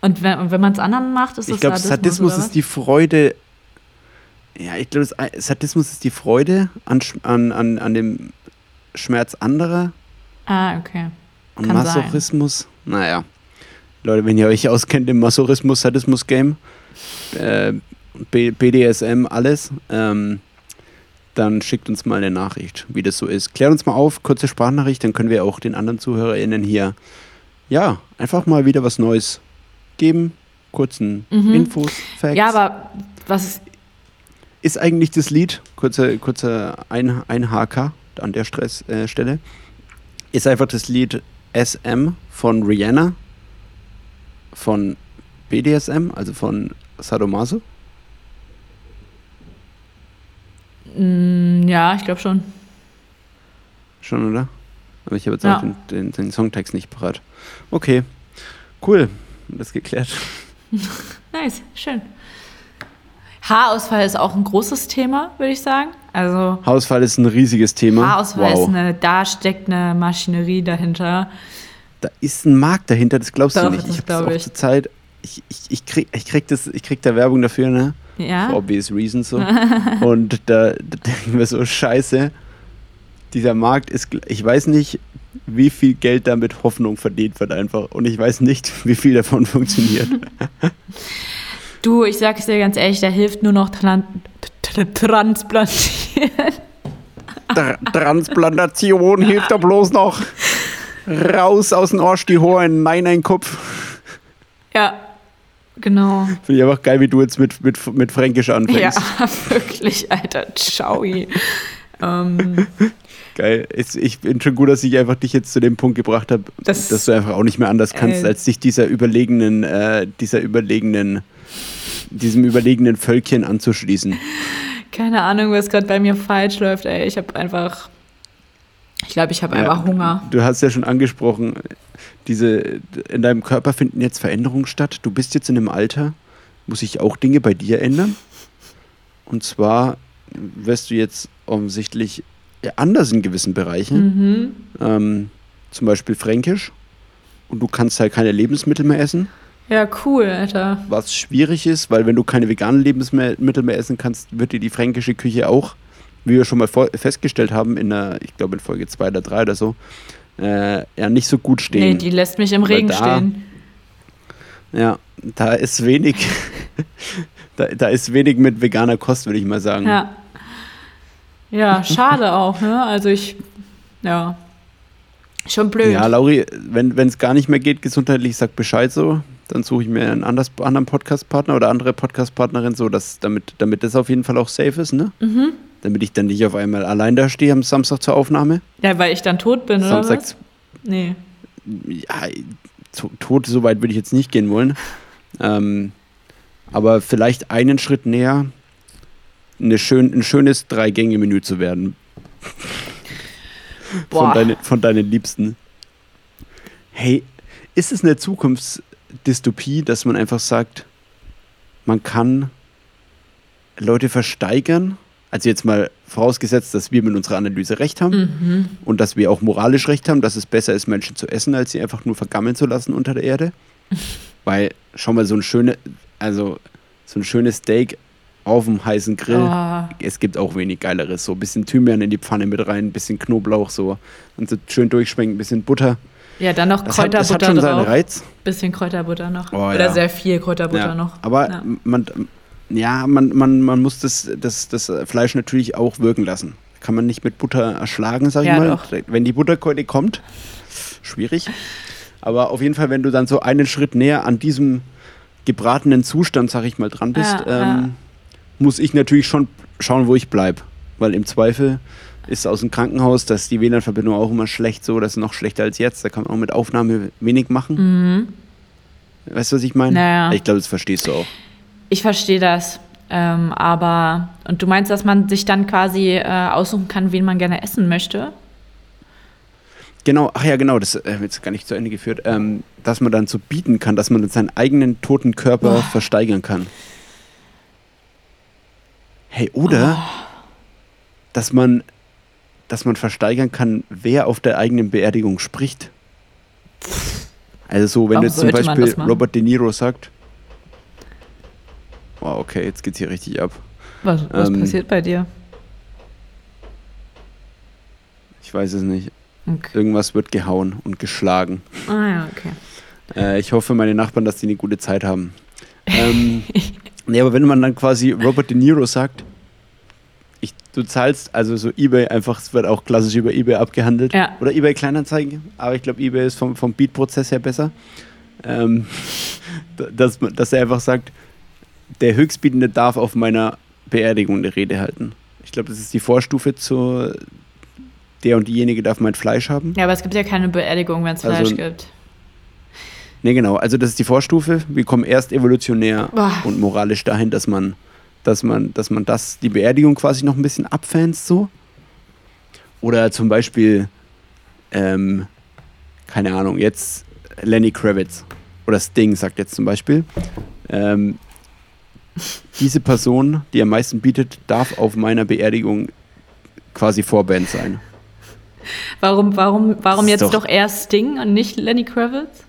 Und wenn, und wenn man es anderen macht, ist das Ich glaube, Sadismus oder ist die Freude. Ja, ich glaube, Sadismus ist die Freude an, an, an, an dem Schmerz anderer. Ah, okay. Und Kann sein. Masochismus, naja. Leute, wenn ihr euch auskennt im Masochismus-Sadismus-Game, äh, BDSM, alles, ähm, dann schickt uns mal eine Nachricht, wie das so ist. Klärt uns mal auf, kurze Sprachnachricht, dann können wir auch den anderen ZuhörerInnen hier, ja, einfach mal wieder was Neues geben. Kurzen Mhm. Infos, Facts. Ja, aber was ist. eigentlich das Lied, kurzer kurze ein, Einhaker an der Stress, äh, Stelle, ist einfach das Lied SM von Rihanna, von BDSM, also von Sadomaso. Mm, ja, ich glaube schon. Schon, oder? Aber ich habe jetzt Ja. auch den, den, den Songtext nicht parat. Okay, cool. Das geklärt. Nice, schön. Haarausfall ist auch ein großes Thema, würde ich sagen. Also Haarausfall ist ein riesiges Thema. Haarausfall wow. ist eine, da steckt eine Maschinerie dahinter. da ist ein Markt dahinter, das glaubst du Doch, nicht. das Ich habe glaub auch ich. zur Zeit, ich, ich, ich, krieg, ich, krieg das, ich krieg da Werbung dafür, ne? Ja. For obvious reasons so. und da, da denken wir so, scheiße, dieser Markt ist, ich weiß nicht, wie viel Geld da mit Hoffnung verdient wird einfach. Und ich weiß nicht, wie viel davon funktioniert. Du, ich sag es dir ganz ehrlich, da hilft nur noch Tran Transplantieren. Tr Transplantation hilft da bloß noch. Raus aus dem Arsch die Hohen, nein, ein Kopf. Ja, genau. Finde ich einfach geil, wie du jetzt mit, mit, mit Fränkisch anfängst. Ja, wirklich, Alter. Ciao. ähm, Geil. Ich bin schon gut, dass ich einfach dich jetzt zu dem Punkt gebracht habe, Das- dass du einfach auch nicht mehr anders kannst, Äh. als dich dieser überlegenen, äh, dieser überlegenen, diesem überlegenen Völkchen anzuschließen. keine Ahnung, was gerade bei mir falsch läuft, ey. Ich habe einfach. Ich glaube, ich habe Ja. einfach Hunger. Du hast ja schon angesprochen, diese, in deinem Körper finden jetzt Veränderungen statt. Du bist jetzt in einem Alter, wo sich auch Dinge bei dir ändern. Und zwar wirst du jetzt offensichtlich anders in gewissen Bereichen. Mhm. Ähm, zum Beispiel Fränkisch. Und du kannst halt keine Lebensmittel mehr essen. Ja, cool, Alter. Was schwierig ist, weil wenn du keine veganen Lebensmittel mehr essen kannst, wird dir die fränkische Küche auch wie wir schon mal festgestellt haben, in der, ich glaube in Folge 2 oder 3 oder so, äh, ja nicht so gut stehen. Nee, die lässt mich im Regen da, stehen. Ja, da ist wenig, da, da ist wenig mit veganer Kost, würde ich mal sagen. Ja. Ja, schade auch, ne? Also ich, ja. Schon blöd. Ja, Lauri, wenn es gar nicht mehr geht, gesundheitlich, sag Bescheid so. Dann suche ich mir einen anders, anderen Podcast-Partner oder andere Podcast-Partnerin, so dass, damit, damit das auf jeden Fall auch safe ist, ne? Mhm. Damit ich dann nicht auf einmal allein da stehe am Samstag zur Aufnahme. Ja, weil ich dann tot bin, Samstags, oder was? Nee. Ja, tot, so weit würde ich jetzt nicht gehen wollen. Ähm, aber vielleicht einen Schritt näher, eine schön, ein schönes Drei-Gänge-Menü zu werden. Von, deine, von deinen Liebsten. Hey, ist es eine Zukunftsdystopie, dass man einfach sagt, man kann Leute versteigern? Also jetzt mal vorausgesetzt, dass wir mit unserer Analyse recht haben mhm. und dass wir auch moralisch recht haben, dass es besser ist, Menschen zu essen, als sie einfach nur vergammeln zu lassen unter der Erde. Weil schon mal so ein schönes, also so ein schönes Steak auf dem heißen Grill. Oh. Es gibt auch wenig Geileres. So ein bisschen Thymian in die Pfanne mit rein, ein bisschen Knoblauch so und so schön durchschwenken, ein bisschen Butter. Ja, dann noch Kräuterbutter das hat, das hat schon drauf. seinen Reiz. Bisschen Kräuterbutter noch. Oh, Oder ja. sehr viel Kräuterbutter ja. noch. Aber ja. man, ja, man, man, man muss das, das, das Fleisch natürlich auch wirken lassen. Kann man nicht mit Butter erschlagen, sag ich mal. Doch. Wenn die Butterkeule kommt, schwierig. Aber auf jeden Fall, wenn du dann so einen Schritt näher an diesem gebratenen Zustand, sag ich mal, dran bist, ähm, muss ich natürlich schon schauen, wo ich bleibe. Weil im Zweifel ist aus dem Krankenhaus, dass die WLAN-Verbindung auch immer schlecht so, das ist noch schlechter als jetzt. Da kann man auch mit Aufnahme wenig machen. Mhm. Weißt du, was ich meine? Naja. Ich glaube, das verstehst du auch. Ich verstehe das. Ähm, aber, und du meinst, dass man sich dann quasi äh, aussuchen kann, wen man gerne essen möchte? Genau, ach ja, genau, das äh, jetzt gar nicht zu Ende geführt, ähm, dass man dann so bieten kann, dass man seinen eigenen toten Körper oh. versteigern kann. Hey, oder oh. dass man dass man versteigern kann, wer auf der eigenen Beerdigung spricht. Also so, wenn Warum jetzt zum Beispiel Robert De Niro sagt, wow, okay, jetzt geht's hier richtig ab. Was, was ähm, passiert bei dir? Ich weiß es nicht. Okay. Irgendwas wird gehauen und geschlagen. Ah ja, okay. Äh, ich hoffe, meine Nachbarn, dass die eine gute Zeit haben. Ähm, nee, aber wenn man dann quasi Robert De Niro sagt, ich, du zahlst also so eBay einfach, es wird auch klassisch über eBay abgehandelt. Ja. Oder eBay Kleinanzeigen, aber ich glaube, eBay ist vom, vom Beat-Prozess her besser. Ähm, dass, dass er einfach sagt, der Höchstbietende darf auf meiner Beerdigung eine Rede halten. Ich glaube, das ist die Vorstufe zu der und diejenige darf mein Fleisch haben. Ja, aber es gibt ja keine Beerdigung, wenn es Fleisch also, gibt. Nee, genau. Also das ist die Vorstufe. Wir kommen erst evolutionär Boah. und moralisch dahin, dass man dass man, dass man das, die Beerdigung quasi noch ein bisschen abfanst so. Oder zum Beispiel, ähm, keine Ahnung, jetzt Lenny Kravitz oder Sting sagt jetzt zum Beispiel, ähm, diese Person, die am meisten bietet, darf auf meiner Beerdigung quasi Vorband sein. Warum, warum, warum jetzt doch, doch erst Sting und nicht Lenny Kravitz?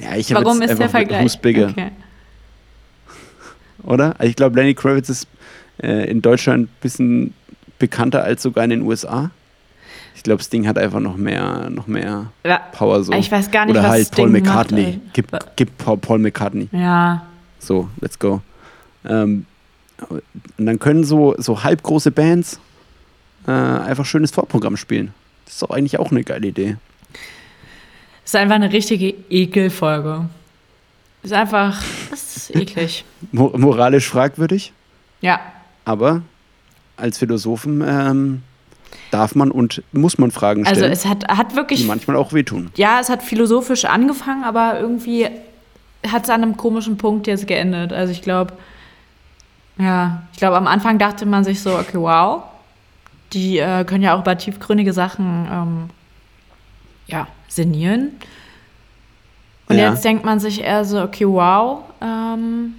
Ja, ich habe jetzt ist der Vergleich? Okay oder? Also ich glaube, Lenny Kravitz ist äh, in Deutschland ein bisschen bekannter als sogar in den USA. Ich glaube, Sting hat einfach noch mehr, noch mehr ja, Power so. Ich weiß gar nicht, Oder was halt Sting Paul McCartney. Macht, gib, gib Paul McCartney. Ja. So, let's go. Ähm, und dann können so, so halbgroße Bands äh, einfach schönes Vorprogramm spielen. Das ist doch eigentlich auch eine geile Idee. Das ist einfach eine richtige Ekelfolge. Ist einfach, das ist eklig. moralisch fragwürdig. Ja. Aber als Philosophen ähm, darf man und muss man Fragen also stellen. Also es hat, hat wirklich. Die manchmal auch wehtun. Ja, es hat philosophisch angefangen, aber irgendwie hat es an einem komischen Punkt jetzt geendet. Also ich glaube, ja, ich glaube, am Anfang dachte man sich so, okay, wow, die äh, können ja auch über tiefgründige Sachen ähm, ja, sinnieren. Und ja. jetzt denkt man sich eher so, okay, wow. Ähm,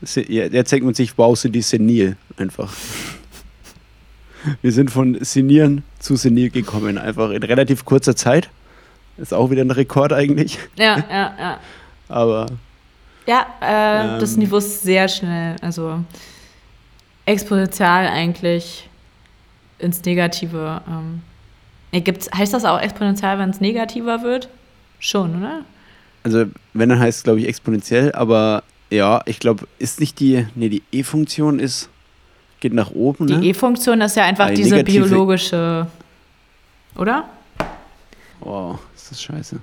jetzt denkt man sich, wow, sind die senil einfach. Wir sind von senieren zu senil gekommen, einfach in relativ kurzer Zeit. Ist auch wieder ein Rekord eigentlich. Ja, ja, ja. Aber. Ja, äh, ähm, das Niveau ist sehr schnell. Also exponentiell eigentlich ins Negative. Ähm, gibt's, heißt das auch exponentiell, wenn es negativer wird? Schon, oder? Also, wenn dann heißt es, glaube ich, exponentiell, aber ja, ich glaube, ist nicht die, nee, die E-Funktion ist, geht nach oben. Die ne? E-Funktion ist ja einfach diese negative, biologische, oder? Wow, ist das scheiße.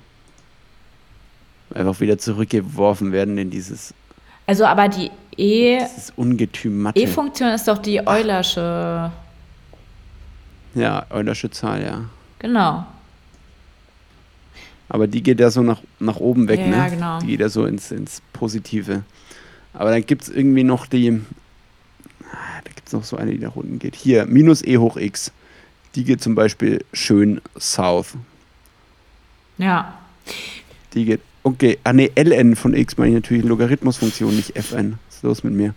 Einfach wieder zurückgeworfen werden in dieses. Also, aber die E. Dieses Ungetüm E-Funktion ist doch die Eulersche. Ja, Eulersche Zahl, ja. Genau. Aber die geht ja so nach, nach oben weg, ja, ne? genau. Die geht ja so ins, ins Positive. Aber dann gibt es irgendwie noch die. Da gibt es noch so eine, die nach unten geht. Hier, minus e hoch x. Die geht zum Beispiel schön south. Ja. Die geht. Okay, ah ne, ln von x meine ich natürlich Logarithmusfunktion, nicht fn. Was ist los mit mir?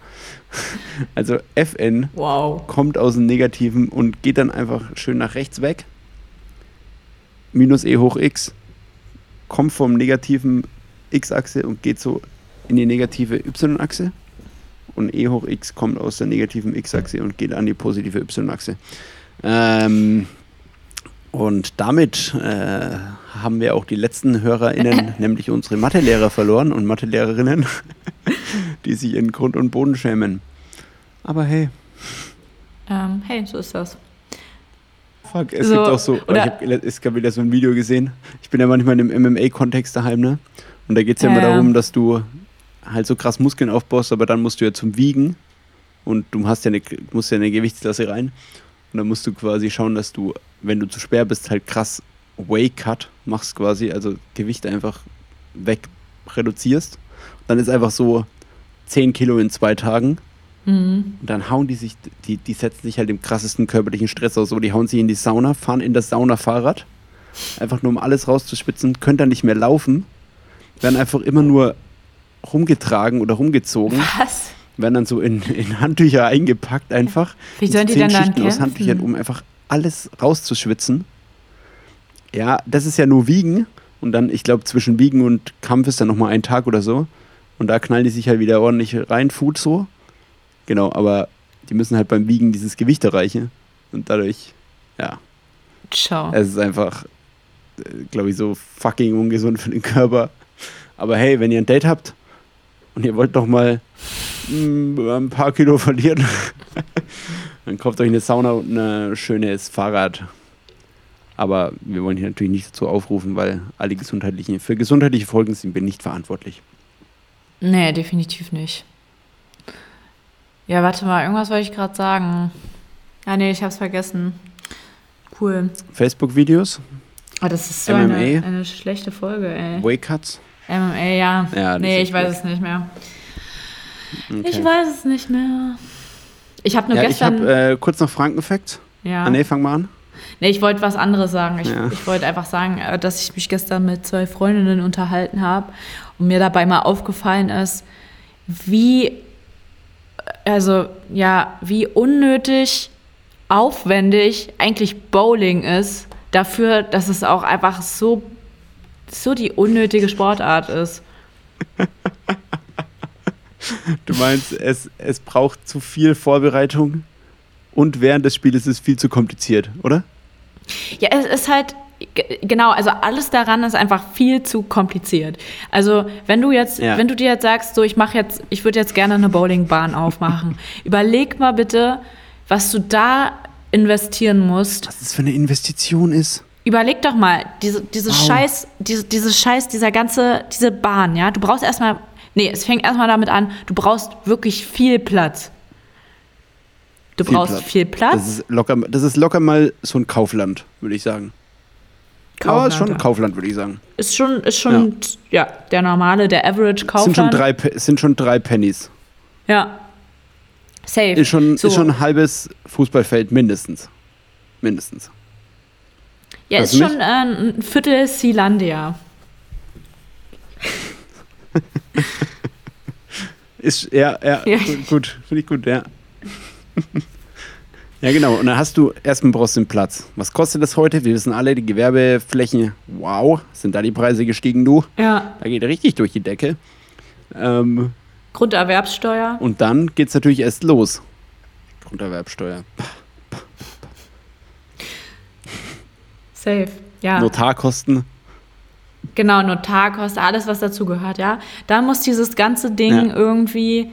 Also fn wow. kommt aus dem Negativen und geht dann einfach schön nach rechts weg. Minus e hoch x kommt vom negativen x-Achse und geht so in die negative y-Achse. Und e hoch x kommt aus der negativen x-Achse und geht an die positive y-Achse. Ähm, und damit äh, haben wir auch die letzten HörerInnen, nämlich unsere Mathelehrer verloren und Mathelehrerinnen, die sich in Grund und Boden schämen. Aber hey. Ähm, hey, so ist das. Fuck, es so, gibt auch so, ich hab, es gab wieder so ein Video gesehen. Ich bin ja manchmal in einem MMA-Kontext daheim, ne? Und da geht es ja, ja immer darum, dass du halt so krass Muskeln aufbaust, aber dann musst du ja zum Wiegen und du hast ja eine, musst ja eine Gewichtsklasse rein. Und dann musst du quasi schauen, dass du, wenn du zu schwer bist, halt krass Way-Cut machst quasi, also Gewicht einfach weg reduzierst. Dann ist einfach so 10 Kilo in zwei Tagen Mhm. Und dann hauen die sich, die, die setzen sich halt im krassesten körperlichen Stress aus. So, die hauen sich in die Sauna, fahren in das Sauna-Fahrrad, einfach nur um alles rauszuspitzen, können dann nicht mehr laufen, werden einfach immer nur rumgetragen oder rumgezogen. Was? Werden dann so in, in Handtücher eingepackt einfach. Wie sollen die denn dann Schichten aus Handtüchern, um einfach alles rauszuschwitzen. Ja, das ist ja nur Wiegen. Und dann, ich glaube, zwischen Wiegen und Kampf ist dann nochmal ein Tag oder so. Und da knallen die sich halt wieder ordentlich rein, Food so. Genau, aber die müssen halt beim Wiegen dieses Gewicht erreichen. Und dadurch, ja. Ciao. Es ist einfach, glaube ich, so fucking ungesund für den Körper. Aber hey, wenn ihr ein Date habt und ihr wollt doch mal ein paar Kilo verlieren, dann kauft euch eine Sauna und ein schönes Fahrrad. Aber wir wollen hier natürlich nicht dazu aufrufen, weil alle gesundheitlichen, für gesundheitliche Folgen sind wir nicht verantwortlich. Nee, definitiv nicht. Ja, warte mal, irgendwas wollte ich gerade sagen. Ah, nee, ich hab's vergessen. Cool. Facebook-Videos? Oh, das ist so MMA. Eine, eine schlechte Folge, ey. Waycuts? MMA, ja. ja nee, ich weiß gut. es nicht mehr. Okay. Ich weiß es nicht mehr. Ich habe nur ja, gestern. Ich habe äh, kurz noch Frankenfakt. Ja. Ah, nee, fang mal an. Nee, ich wollte was anderes sagen. Ich, ja. ich wollte einfach sagen, äh, dass ich mich gestern mit zwei Freundinnen unterhalten habe und mir dabei mal aufgefallen ist, wie also ja, wie unnötig aufwendig eigentlich Bowling ist, dafür, dass es auch einfach so, so die unnötige Sportart ist. Du meinst, es, es braucht zu viel Vorbereitung und während des Spiels ist es viel zu kompliziert, oder? Ja, es ist halt, genau, also alles daran ist einfach viel zu kompliziert. Also wenn du jetzt, ja. wenn du dir jetzt sagst, so ich mache jetzt, ich würde jetzt gerne eine Bowlingbahn aufmachen, überleg mal bitte, was du da investieren musst. Was das für eine Investition ist. Überleg doch mal, diese, diese wow. Scheiß, diese, diese Scheiß, dieser ganze, diese Bahn, ja, du brauchst erstmal, nee, es fängt erstmal damit an, du brauchst wirklich viel Platz. Du viel brauchst Platz. viel Platz. Das ist, locker, das ist locker mal so ein Kaufland, würde ich sagen. Kaufland, Aber ist schon ja. Kaufland, würde ich sagen. Ist schon, ist schon ja. ja. der normale, der Average Kaufland. Sind schon drei, sind schon drei Pennies. Ja. Safe. Ist schon, so. ist schon ein halbes Fußballfeld mindestens. Mindestens. Ja, Hörst ist schon äh, ein Viertel Sealandia. ist, ja, ja, ja. gut, finde ich gut, ja. Ja, genau. Und dann hast du erstmal brauchst du den Platz. Was kostet das heute? Wir wissen alle, die Gewerbeflächen, wow, sind da die Preise gestiegen, du? Ja. Da geht richtig durch die Decke. Ähm, Grunderwerbssteuer. Und dann geht es natürlich erst los. Grunderwerbssteuer. Safe. Ja. Notarkosten. Genau, Notarkosten, alles, was dazugehört, ja. Dann muss dieses ganze Ding Ja. irgendwie,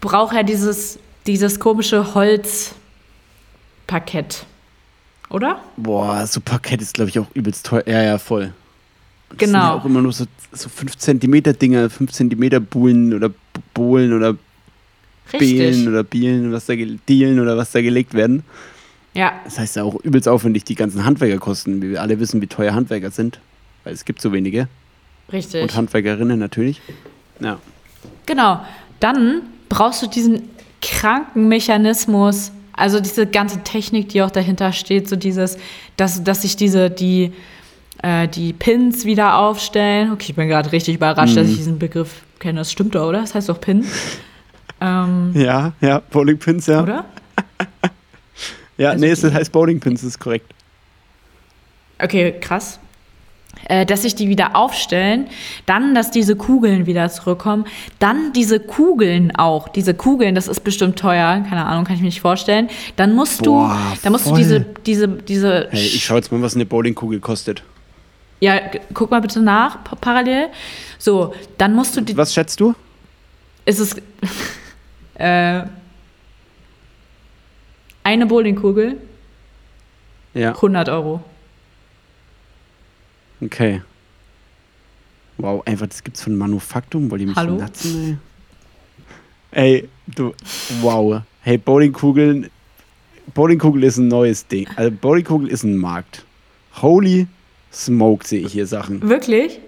braucht er dieses, dieses komische Holzparkett. Oder? Boah, so Parkett ist, glaube ich, auch übelst teuer. Ja, ja, voll. Das Sind Genau. ja auch immer nur so, so 5 cm Dinger, 5 cm Buhlen oder Bohlen oder Behlen oder Bielen, was da Dielen oder was da gelegt werden. Ja, Das heißt ja auch übelst aufwendig, die ganzen Handwerkerkosten. Wie wir alle wissen, wie teuer Handwerker sind. Weil es gibt so wenige. richtig. Und Handwerkerinnen natürlich. Ja. Genau. Dann brauchst du diesen kranken Mechanismus, also diese ganze Technik, die auch dahinter steht, so dieses, dass, dass sich diese, die, äh, die Pins wieder aufstellen. Okay, ich bin gerade richtig überrascht, dass ich diesen Begriff kenne. Das stimmt doch, oder? Das heißt doch Pin. Ähm, Ja, ja, Bowling Pins, ja. Oder? Ja, Also nee, es heißt Bowling Pins, ist korrekt. Okay, krass. Äh, dass sich die wieder aufstellen, dann, dass diese Kugeln wieder zurückkommen, dann diese Kugeln auch, diese Kugeln, das ist bestimmt teuer, keine Ahnung, kann ich mir nicht vorstellen. Dann musst Boah, du, dann musst voll. du diese, diese, diese, Hey, ich schau jetzt mal, was eine Bowlingkugel kostet. ja, guck mal bitte nach, pa- parallel. So, dann musst du, die, Was schätzt du? ist es, äh, eine Bowlingkugel, Ja, 100 Euro. Okay. Wow, einfach, das gibt's von Manufaktum, wollt ihr mich Hallo? natzen, ey? Ey, du, wow. Hey, Bowlingkugeln, Bowlingkugel ist ein neues Ding. Also Bowlingkugel ist ein Markt. Holy smoke, sehe ich hier Sachen. Wirklich?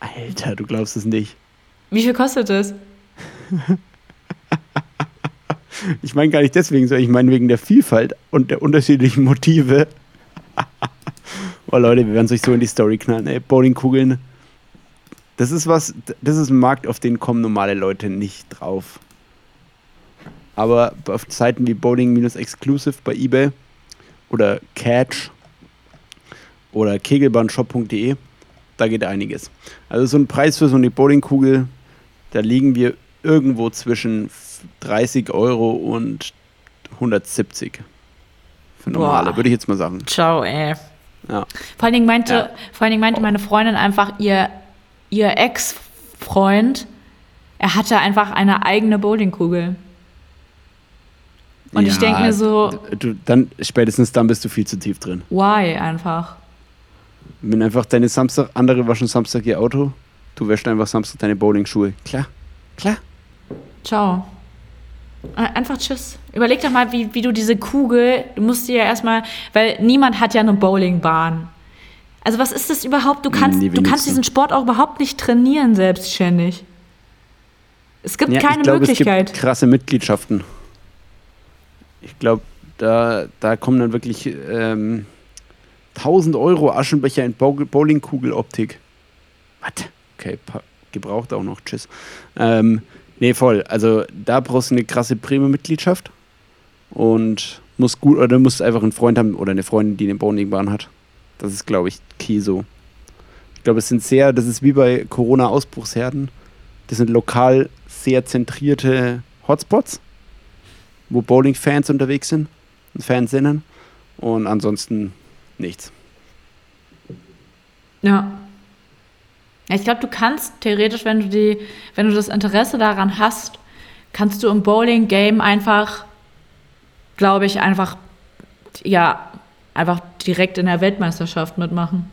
Alter, du glaubst es nicht. Wie viel kostet es? Ich meine gar nicht deswegen, sondern ich meine wegen der Vielfalt und der unterschiedlichen Motive. Oh Leute, wir werden es euch so in die Story knallen. Ey, Bowlingkugeln, das ist was, das ist ein Markt, auf den kommen normale Leute nicht drauf. Aber auf Seiten wie Bowling-Exclusive bei eBay oder Catch oder kegelbahnshop.de, da geht einiges. Also so ein Preis für so eine Bowlingkugel, da liegen wir irgendwo zwischen 30 Euro und 170 für normale, Boah. würde ich jetzt mal sagen. Ciao, ey. Ja. Vor allen Dingen meinte, Ja. vor allen Dingen meinte meine Freundin einfach, ihr, ihr Ex-Freund, er hatte einfach eine eigene Bowlingkugel. Und ich denk mir so- Du, dann, spätestens dann bist du viel zu tief drin. Why einfach? Wenn einfach deine Samstag, andere waschen Samstag ihr Auto, du wäschst einfach Samstag deine Bowlingschuhe. Klar, klar. Ciao. Einfach tschüss. Überleg doch mal, wie, wie du diese Kugel, du musst dir ja erstmal, weil niemand hat ja eine Bowlingbahn. Also was ist das überhaupt? Du kannst, du kannst diesen Sport auch überhaupt nicht trainieren selbstständig. Es gibt Ja, keine ich glaube, es Möglichkeit. gibt krasse Mitgliedschaften. Ich glaube, da, da kommen dann wirklich ähm, 1000 Euro Aschenbecher in Bow- Bowlingkugeloptik. Was? Okay, gebraucht auch noch. Tschüss. Ähm, nee, voll. Also da brauchst du eine krasse Premium-Mitgliedschaft und musst gut oder du musst einfach einen Freund haben oder eine Freundin, die eine Bowlingbahn hat. Das ist, glaube ich, key so. Ich glaube, es sind sehr, das ist wie bei Corona-Ausbruchsherden. Das sind lokal sehr zentrierte Hotspots, wo Bowling-Fans unterwegs sind und Fansinnen. Und ansonsten nichts. Ja. Ja, Ich glaube, du kannst theoretisch, wenn du die, wenn du das Interesse daran hast, kannst du im Bowling-Game einfach, glaube ich, einfach, ja, einfach direkt in der Weltmeisterschaft mitmachen.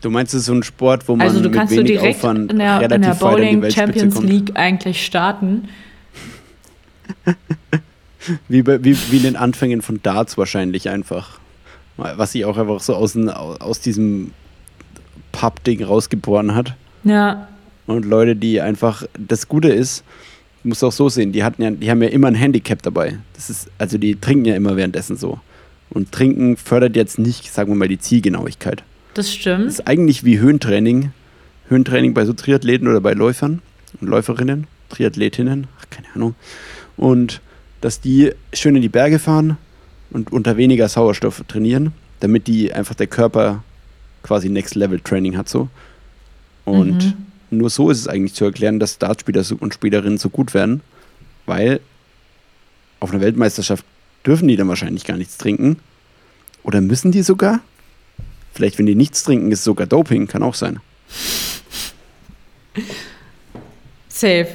Du meinst, es ist so ein Sport, wo man Also du mit kannst du wenig direkt Aufwand in der, in relativ der an die Bowling Weltspitze Champions kommt. League eigentlich starten. Wie, bei, wie, wie in den Anfängen von Darts wahrscheinlich einfach. Was sich auch einfach so aus, aus diesem Pub-Ding rausgeboren hat. Ja, Und Leute, die einfach, das Gute ist, du musst auch so sehen, die hatten ja, die haben ja immer ein Handicap dabei. Das ist, also die trinken ja immer währenddessen so. Und trinken fördert jetzt nicht, sagen wir mal, die Zielgenauigkeit. das stimmt. Das ist eigentlich wie Höhentraining. Höhentraining bei so Triathleten oder bei Läufern und Läuferinnen, Triathletinnen, ach, keine Ahnung. Und dass die schön in die Berge fahren und unter weniger Sauerstoff trainieren, damit die einfach der Körper quasi Next Level Training hat so. Und Mhm. Nur so ist es eigentlich zu erklären, dass Dartspieler so- und Spielerinnen so gut werden, weil auf einer Weltmeisterschaft dürfen die dann wahrscheinlich gar nichts trinken. Oder müssen die sogar? Vielleicht, wenn die nichts trinken, ist es sogar Doping, kann auch sein. Safe.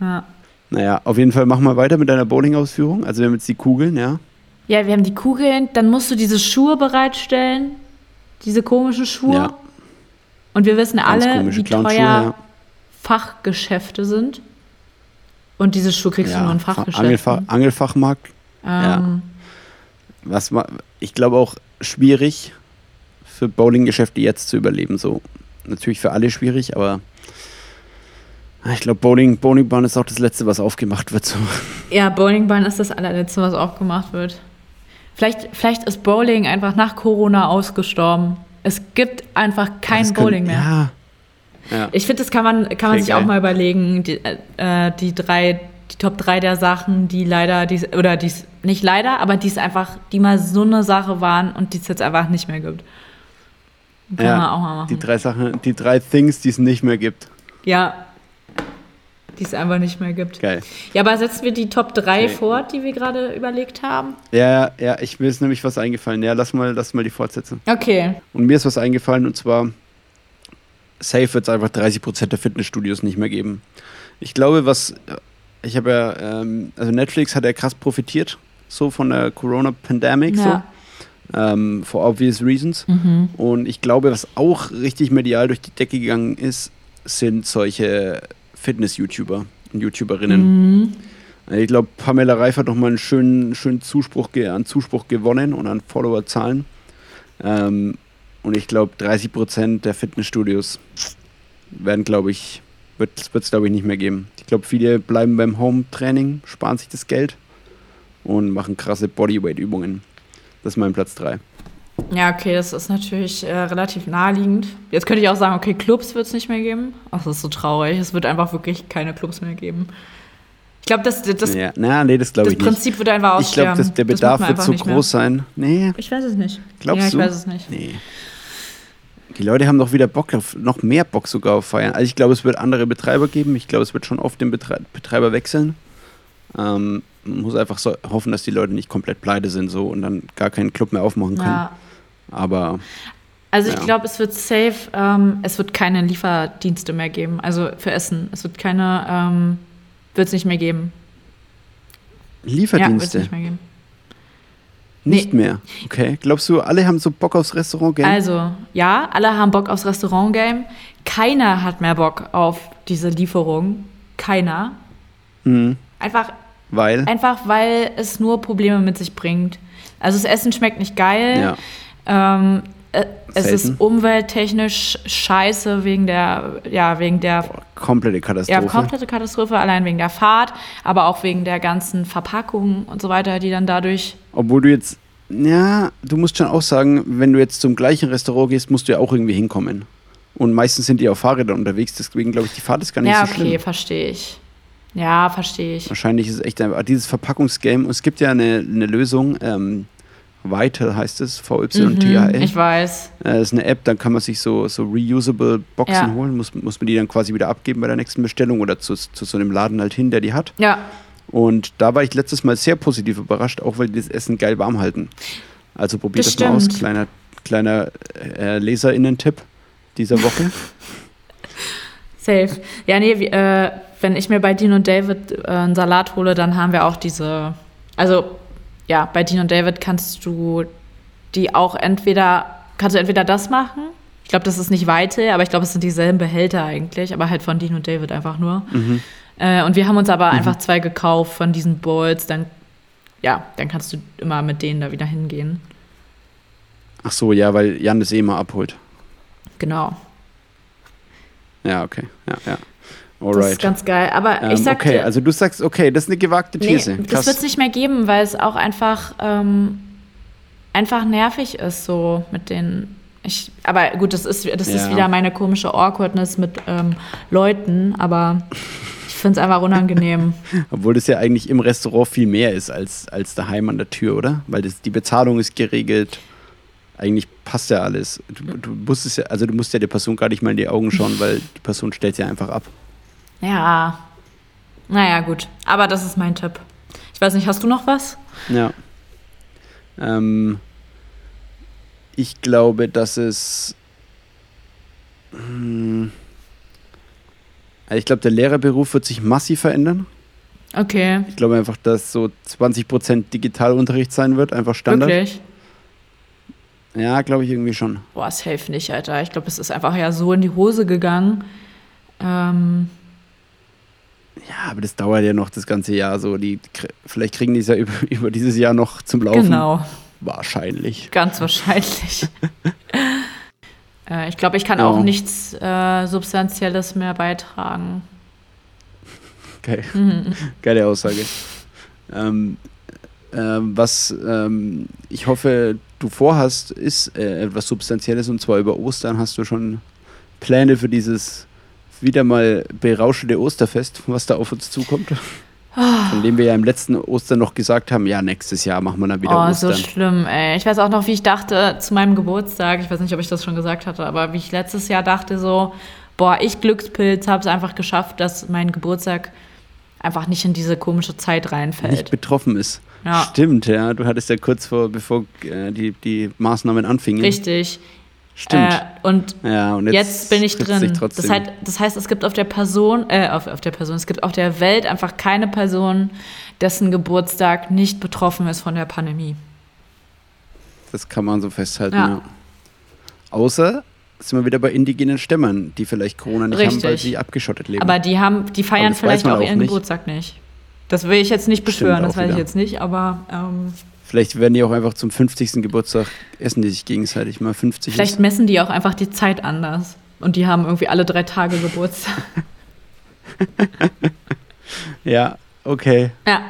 Ja. Naja, auf jeden Fall machen wir weiter mit deiner Bowling-Ausführung. Also wir haben jetzt die Kugeln, ja. Ja, wir haben die Kugeln, dann musst du diese Schuhe bereitstellen, diese komischen Schuhe. Ja. Und wir wissen Ganz alle, wie teuer ja. Fachgeschäfte sind. Und diese Schuhe kriegst du nur in Fa- Fachgeschäften. Angelfach, Angelfachmarkt. ja. Ähm, Was ma- ich glaube auch schwierig für Bowlinggeschäfte jetzt zu überleben. So natürlich für alle schwierig, aber ich glaube Bowling Bowlingbahn ist auch das letzte, was aufgemacht wird. So. Ja, Bowlingbahn ist das allerletzte, was aufgemacht wird. Vielleicht, vielleicht ist Bowling einfach nach Corona ausgestorben. Es gibt einfach kein Das können- Bowling mehr. Ja. ja. Ich finde, das kann man, kann man sich auch geil. mal überlegen. Die, äh, die drei, die Top 3 der Sachen, die leider, die, oder die nicht leider, aber die es einfach, die mal so eine Sache waren und die es jetzt einfach nicht mehr gibt. Kann Ja, man auch mal Die machen. drei Sachen, die drei Things, die es nicht mehr gibt. Ja. Die es einfach nicht mehr gibt. Geil. Ja, aber setzen wir die Top 3 Okay. vor, die wir gerade überlegt haben? Ja, ja, ich mir ist nämlich was eingefallen. Ja, lass mal, lass mal die fortsetzen. Okay. Und mir ist was eingefallen und zwar, safe wird es einfach 30% der Fitnessstudios nicht mehr geben. Ich glaube, was, ich habe ja, ähm, also Netflix hat ja krass profitiert, so von der Corona-Pandemic, Ja. so, ähm, for obvious reasons. Mhm. Und ich glaube, was auch richtig medial durch die Decke gegangen ist, sind solche Fitness-YouTuber und YouTuberinnen. Mhm. Ich glaube, Pamela Reif hat nochmal einen schönen, schönen Zuspruch an Zuspruch gewonnen und an Followerzahlen. Ähm, und ich glaube, 30% der Fitnessstudios werden, glaube ich, wird es, glaube ich, nicht mehr geben. Ich glaube, viele bleiben beim Home-Training, sparen sich das Geld und machen krasse Bodyweight-Übungen. Das ist mein Platz 3. Ja, okay, das ist natürlich äh, relativ naheliegend. Jetzt könnte ich auch sagen, okay, Clubs wird es nicht mehr geben. Ach, das ist so traurig. Es wird einfach wirklich keine Clubs mehr geben. Ich glaube, das, das, ja, na, nee, das glaube das ich nicht. Prinzip wird einfach Ich glaube, aussterben. der Das Bedarf wird so nicht mehr. groß sein. Nee, Ich weiß es nicht. glaubst ja, ich du? weiß es nicht. Nee. Die Leute haben doch wieder Bock auf, noch mehr Bock sogar auf Feiern. Also ich glaube, es wird andere Betreiber geben. Ich glaube, es wird schon oft den Betre Betreiber wechseln. Ähm, man muss einfach so hoffen, dass die Leute nicht komplett pleite sind so und dann gar keinen Club mehr aufmachen können. Ja. Aber Also ich Ja. glaube, es wird safe, ähm, es wird keine Lieferdienste mehr geben. Also für Essen. Es wird keine, ähm, wird es nicht mehr geben. Ja, Lieferdienste nicht mehr geben. nicht mehr. Okay. Glaubst du, alle haben so Bock aufs Restaurant gehen? Also, ja, alle haben Bock aufs Restaurant-Game. Keiner hat mehr Bock auf diese Lieferung. Keiner. Mhm. Einfach, Weil? einfach weil es nur Probleme mit sich bringt. Also das Essen schmeckt nicht geil. Ja. Ähm, äh, es ist umwelttechnisch scheiße wegen der, ja, wegen der Komplette ja, Katastrophe. komplette Katastrophe, allein wegen der Fahrt, aber auch wegen der ganzen Verpackungen und so weiter, die dann dadurch. Obwohl du jetzt, ja, du musst schon auch sagen, wenn du jetzt zum gleichen Restaurant gehst, musst du ja auch irgendwie hinkommen. Und meistens sind die auf Fahrrädern unterwegs, deswegen glaube ich, die Fahrt ist gar nicht Ja, so okay, schlimm. verstehe ich. Ja, verstehe ich. Wahrscheinlich ist es echt einfach dieses Verpackungsgame. Und es gibt ja eine, eine Lösung, ähm, Vital heißt es, V-Y-T-A-L. Mhm, ich weiß. Äh, Das ist eine App, dann kann man sich so, so reusable Boxen Ja. holen, muss, muss man die dann quasi wieder abgeben bei der nächsten Bestellung oder zu, zu so einem Laden halt hin, der die hat. Ja, Und da war ich letztes Mal sehr positiv überrascht, auch weil die das Essen geil warm halten. Also probiert Das das, mal aus. Kleiner, kleiner äh, LeserInnen-Tipp dieser Woche. safe. Ja, nee, wie, äh, wenn ich mir bei Dean und David äh, einen Salat hole, dann haben wir auch diese. Also, ja, bei Dean und David kannst du die auch entweder. Kannst du entweder das machen. Ich glaube, das ist nicht Weite, aber ich glaube, es sind dieselben Behälter eigentlich, aber halt von Dean und David einfach nur. Mhm. Äh, und wir haben uns aber einfach zwei gekauft von diesen Bowls. Dann, ja, dann kannst du immer mit denen da wieder hingehen. Ach so, ja, weil Jan das eh mal abholt. Genau. Ja, okay. Ja, ja. Das ist Alright. ganz geil. Aber Ähm, ich sag okay, dir, also du sagst, okay, das ist eine gewagte nee, These. das Krass. wird es nicht mehr geben, weil es auch einfach, ähm, einfach nervig ist, so mit den. Ich, aber gut, das ist, das ist Ja. wieder meine komische Awkwardness mit ähm, Leuten, aber ich finde es einfach unangenehm. Obwohl das ja eigentlich im Restaurant viel mehr ist als, als daheim an der Tür, oder? Weil das, die Bezahlung ist geregelt. Eigentlich passt ja alles. Du, du musst es ja, also du musst ja der Person gar nicht mal in die Augen schauen, weil die Person stellt ja einfach ab. Ja. Naja, gut. Aber das ist mein Tipp. Ich weiß nicht, hast du noch was? Ja. Ähm, Ich glaube, dass es. Hm, ich glaube, der Lehrerberuf wird sich massiv verändern. Okay. Ich glaube einfach, dass so 20% Digitalunterricht sein wird, einfach Standard. Wirklich? Ja, glaube ich irgendwie schon. Boah, es hilft nicht, Alter. Ich glaube, es ist einfach ja so in die Hose gegangen. Ähm. Ja, aber das dauert ja noch das ganze Jahr so. Die, vielleicht kriegen die es ja über, über dieses Jahr noch zum Laufen. Genau. Wahrscheinlich. Ganz wahrscheinlich. äh, ich glaube, ich kann oh. auch nichts äh, Substanzielles mehr beitragen. Geil. Mhm. Geile Aussage. Ähm, äh, was ähm, ich hoffe, du vorhast, ist äh, etwas Substanzielles und zwar über Ostern hast du schon Pläne für dieses wieder mal berauschende Osterfest, was da auf uns zukommt. Von dem wir ja im letzten Ostern noch gesagt haben, ja, nächstes Jahr machen wir dann wieder oh, Ostern. so schlimm, ey. Ich weiß auch noch, wie ich dachte zu meinem Geburtstag, ich weiß nicht, ob ich das schon gesagt hatte, aber wie ich letztes Jahr dachte so, boah, ich Glückspilz habe es einfach geschafft, dass mein Geburtstag einfach nicht in diese komische Zeit reinfällt. Nicht betroffen ist. Ja. Stimmt, ja. Du hattest ja kurz vor, bevor äh, die, die Maßnahmen anfingen. Richtig. Stimmt. Äh, und, ja, und jetzt, jetzt, bin ich drin. Das heißt, das heißt, es gibt auf der Person, äh, auf, auf der Person, es gibt auf der Welt einfach keine Person, dessen Geburtstag nicht betroffen ist von der Pandemie. Das kann man so festhalten, ja. ja. Außer sind wir wieder bei indigenen Stämmern, die vielleicht Corona nicht Richtig. haben, weil sie abgeschottet leben. Aber die haben, die feiern vielleicht auch, auch ihren nicht. Geburtstag nicht. Das will ich jetzt nicht beschwören, das weiß wieder. ich jetzt nicht, aber. Ähm, vielleicht werden die auch einfach zum 50. Geburtstag, essen die sich gegenseitig mal 50. Vielleicht ist. messen die auch einfach die Zeit anders. Und die haben irgendwie alle drei Tage Geburtstag. ja, okay. Ja.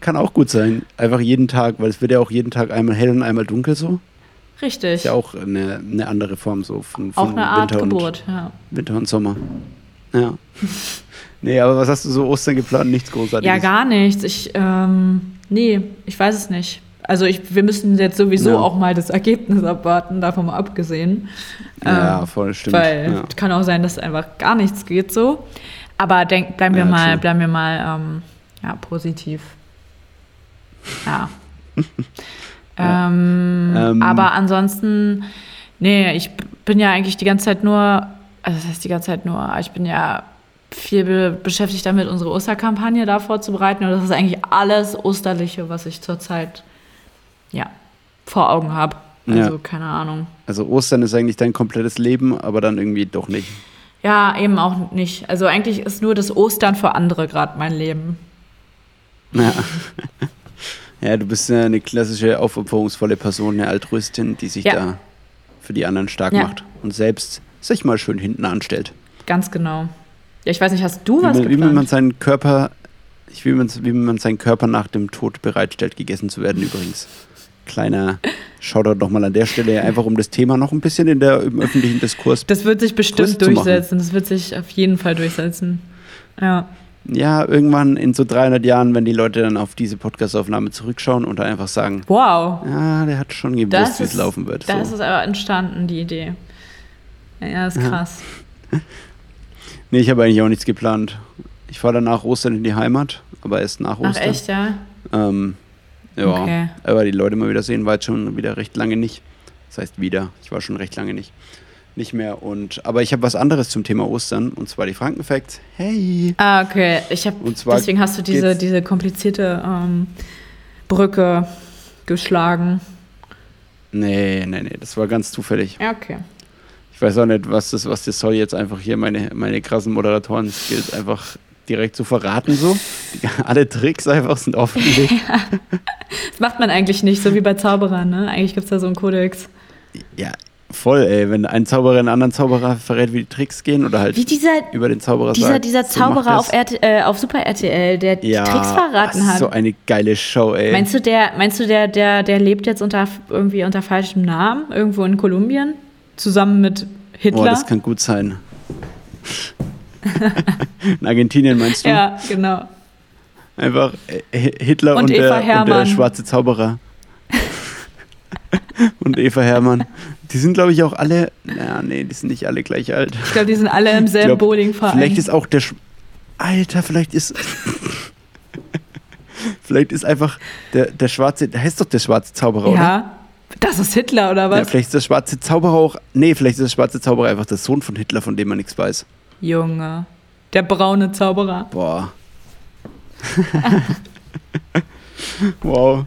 Kann auch gut sein. Einfach jeden Tag, weil es wird ja auch jeden Tag einmal hell und einmal dunkel so. Richtig. Ist ja auch eine, eine andere Form so von, von auch eine Art Winter Geburt, und, ja. Winter und Sommer. Ja. nee, aber was hast du so Ostern geplant? Nichts Großartiges? Ja, gar nichts. Ich, ähm, nee, ich weiß es nicht. Also ich, wir müssen jetzt sowieso ja. auch mal das Ergebnis abwarten, davon mal abgesehen. Ja, ähm, voll stimmt. Weil ja. kann auch sein, dass einfach gar nichts geht so. Aber denk, bleiben wir ja, mal, bleiben wir mal ähm, ja, positiv. Ja. ähm, ähm, aber ansonsten, nee, ich bin ja eigentlich die ganze Zeit nur, also das heißt die ganze Zeit nur, ich bin ja viel be beschäftigt damit, unsere Osterkampagne da vorzubereiten. Und das ist eigentlich alles Osterliche, was ich zurzeit ja, vor Augen habe. Also ja. keine Ahnung. Also Ostern ist eigentlich dein komplettes Leben, aber dann irgendwie doch nicht. Ja, eben auch nicht. Also eigentlich ist nur das Ostern für andere gerade mein Leben. Ja. ja, du bist eine klassische aufopferungsvolle Person, eine Altruistin, die sich ja. da für die anderen stark ja. macht und selbst sich mal schön hinten anstellt. Ganz genau. Ja, ich weiß nicht, hast du was wie, geplant? Wie man seinen Körper, wie man, wie man seinen Körper nach dem Tod bereitstellt, gegessen zu werden übrigens. Kleiner Shoutout nochmal an der Stelle, einfach um das Thema noch ein bisschen in der, im öffentlichen Diskurs. Das wird sich bestimmt durchsetzen. Das wird sich auf jeden Fall durchsetzen. Ja. Ja, irgendwann in so 300 Jahren, wenn die Leute dann auf diese Podcastaufnahme zurückschauen und dann einfach sagen: Wow. Ja, der hat schon gewusst, wie es laufen wird. Da so. ist aber entstanden, die Idee. Ja, ist krass. Ja. Nee, ich habe eigentlich auch nichts geplant. Ich fahre dann nach Ostern in die Heimat, aber erst nach Ostern. Ach, echt, ja? Ähm, ja, okay. aber die Leute mal wieder sehen, war jetzt schon wieder recht lange nicht. Das heißt wieder, ich war schon recht lange nicht. Nicht mehr. Und, aber ich habe was anderes zum Thema Ostern und zwar die Frankenfacts. Hey! Ah, okay. Ich hab, deswegen hast du diese, diese komplizierte ähm, Brücke geschlagen. Nee, nee, nee, das war ganz zufällig. Okay ich weiß auch nicht, was das, was das soll, jetzt einfach hier meine, meine krassen Moderatoren-Skills einfach direkt zu verraten so. Alle Tricks einfach sind offengelegt. Ja. Das macht man eigentlich nicht, so wie bei Zauberern, ne? Eigentlich gibt es da so einen Kodex. Ja, voll, ey. Wenn ein Zauberer einen anderen Zauberer verrät, wie die Tricks gehen oder halt wie dieser, über den Zauberer dieser, sagt. Dieser Zauberer auf, RT, äh, auf Super RTL, der ja, Tricks verraten hat. so eine geile Show, ey. Meinst du, der, meinst du der, der, der lebt jetzt unter, irgendwie unter falschem Namen irgendwo in Kolumbien? Zusammen mit Hitler. Oh, das kann gut sein. In Argentinien meinst du? Ja, genau. Einfach Hitler und, und, der, und, der, schwarze Zauberer. und Eva Hermann. Die sind, glaube ich, auch alle. Naja, nee, die sind nicht alle gleich alt. Ich glaube, die sind alle im selben Bowlingverein. Vielleicht ist auch der. Sch Alter, vielleicht ist. vielleicht ist einfach der, der schwarze. Der heißt doch der schwarze Zauberer, ja. oder? Das ist Hitler, oder was? Ja, vielleicht ist der schwarze Zauberer auch. Nee, vielleicht ist der schwarze Zauberer einfach der Sohn von Hitler, von dem man nichts weiß. Junge. Der braune Zauberer. Boah. wow.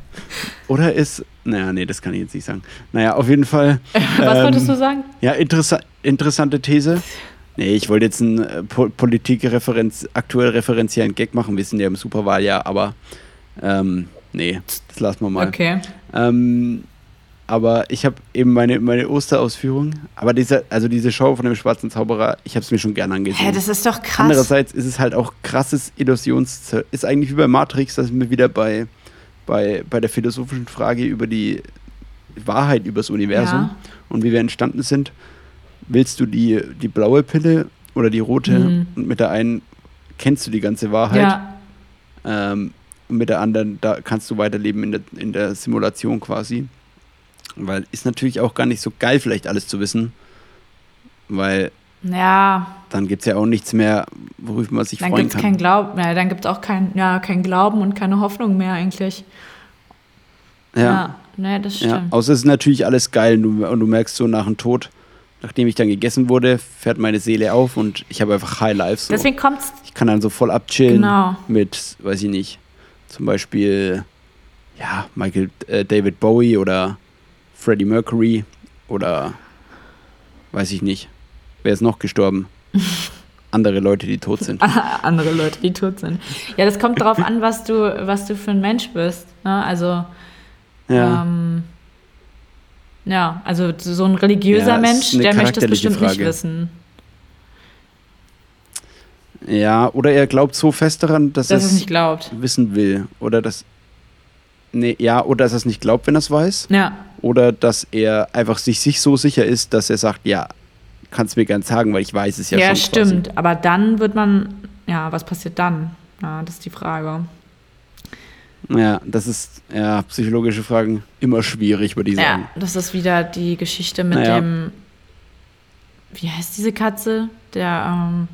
Oder ist. Naja, nee, das kann ich jetzt nicht sagen. Naja, auf jeden Fall. Was ähm, wolltest du sagen? Ja, interessa interessante These. Nee, ich wollte jetzt einen äh, po Politikreferenz, aktuell referenziellen Gag machen. Wir sind ja im Superwahljahr, aber ähm, nee, das lassen wir mal. Okay. Ähm, aber ich habe eben meine, meine Osterausführung, aber diese, also diese Show von dem schwarzen Zauberer, ich habe es mir schon gern angesehen. Hä, das ist doch krass. Andererseits ist es halt auch krasses Illusions... Ist eigentlich wie bei Matrix, dass wir wieder bei, bei, bei der philosophischen Frage über die Wahrheit über das Universum ja. und wie wir entstanden sind. Willst du die, die blaue Pille oder die rote? Mhm. Und mit der einen kennst du die ganze Wahrheit. Ja. Ähm, und mit der anderen, da kannst du weiterleben in der, in der Simulation quasi. Weil ist natürlich auch gar nicht so geil, vielleicht alles zu wissen. Weil ja. dann gibt es ja auch nichts mehr, worüber man sich dann freuen gibt's kann. Kein Glauben, ja, dann gibt es auch kein, ja, kein Glauben und keine Hoffnung mehr eigentlich. Ja. ja nee, das stimmt. Ja. Außer es ist natürlich alles geil und du, und du merkst so nach dem Tod, nachdem ich dann gegessen wurde, fährt meine Seele auf und ich habe einfach High Life. So. Deswegen kommt's. Ich kann dann so voll abchillen genau. mit, weiß ich nicht, zum Beispiel, ja, Michael, äh, David Bowie oder Freddie Mercury oder weiß ich nicht. Wer ist noch gestorben? Andere Leute, die tot sind. Andere Leute, die tot sind. Ja, das kommt darauf an, was du, was du für ein Mensch bist. Ne? Also, ja. Ähm, ja, also so ein religiöser ja, Mensch, der möchte es bestimmt Frage. nicht wissen. Ja, oder er glaubt so fest daran, dass, dass er es nicht glaubt. wissen will. Oder dass. Nee, ja, oder dass er es nicht glaubt, wenn er es weiß. Ja. Oder dass er einfach sich, sich so sicher ist, dass er sagt, ja, kannst mir gern sagen, weil ich weiß es ja, ja schon. Ja, stimmt. Quasi. Aber dann wird man, ja, was passiert dann? Ja, das ist die Frage. Ja, das ist, ja, psychologische Fragen immer schwierig, würde ich sagen. Ja, das ist wieder die Geschichte mit naja. dem, wie heißt diese Katze? Der, ähm,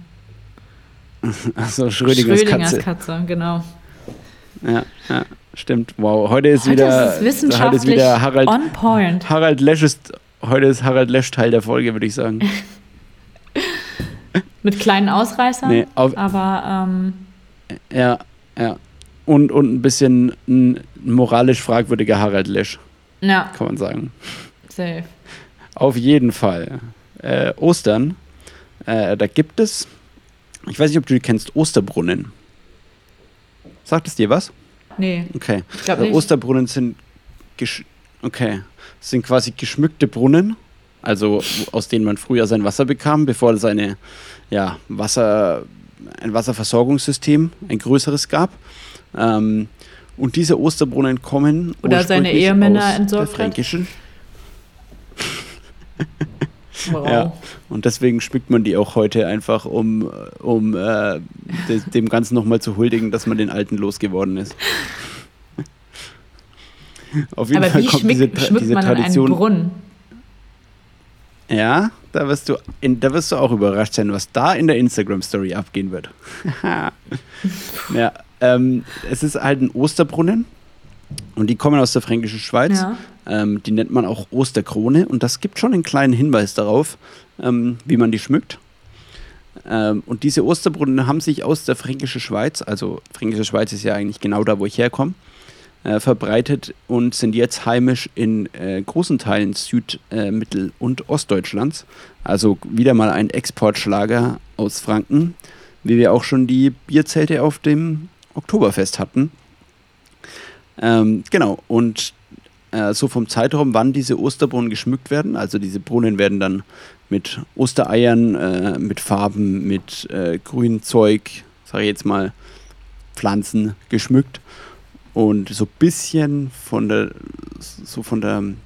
Achso, Schrödingers, Schrödingers Katze. Katze, genau. Ja, ja, stimmt. Wow, heute ist heute wieder, ist wissenschaftlich heute ist wieder Harald, on point. Harald Lesch ist, heute ist Harald Lesch Teil der Folge, würde ich sagen. Mit kleinen Ausreißern, nee, aber ähm, ja, ja. Und, und ein bisschen ein moralisch fragwürdiger Harald Lesch. Ja. Kann man sagen. Safe. Auf jeden Fall. Äh, Ostern, äh, da gibt es ich weiß nicht, ob du die kennst, Osterbrunnen. Sagt es dir was? Nee. Okay. Ich glaube nicht. Osterbrunnen sind okay, sind quasi geschmückte Brunnen, also aus denen man früher sein Wasser bekam, bevor es eine ja, Wasser ein Wasserversorgungssystem, ein größeres gab. Ähm, und diese Osterbrunnen kommen oder seine Ehemänner aus entsorgt der fränkischen. Wow. Ja, und deswegen schmückt man die auch heute einfach, um, um äh, dem Ganzen nochmal zu huldigen, dass man den Alten losgeworden ist. Auf jeden Aber Fall wie kommt diese, schmückt diese man Tradition. Einen Brunnen? Ja, da wirst, du in, da wirst du auch überrascht sein, was da in der Instagram-Story abgehen wird. ja, ähm, es ist halt ein Osterbrunnen und die kommen aus der fränkischen Schweiz. Ja. Ähm, die nennt man auch Osterkrone und das gibt schon einen kleinen Hinweis darauf, ähm, wie man die schmückt. Ähm, und diese Osterbrunnen haben sich aus der fränkischen Schweiz, also fränkische Schweiz ist ja eigentlich genau da, wo ich herkomme, äh, verbreitet und sind jetzt heimisch in äh, großen Teilen Süd-, äh, Mittel- und Ostdeutschlands. Also wieder mal ein Exportschlager aus Franken, wie wir auch schon die Bierzelte auf dem Oktoberfest hatten. Ähm, genau, und äh, so vom Zeitraum, wann diese Osterbrunnen geschmückt werden. Also diese Brunnen werden dann mit Ostereiern, äh, mit Farben, mit äh, Grünzeug, sage ich jetzt mal, Pflanzen geschmückt. Und so ein bisschen von der, so von der, ein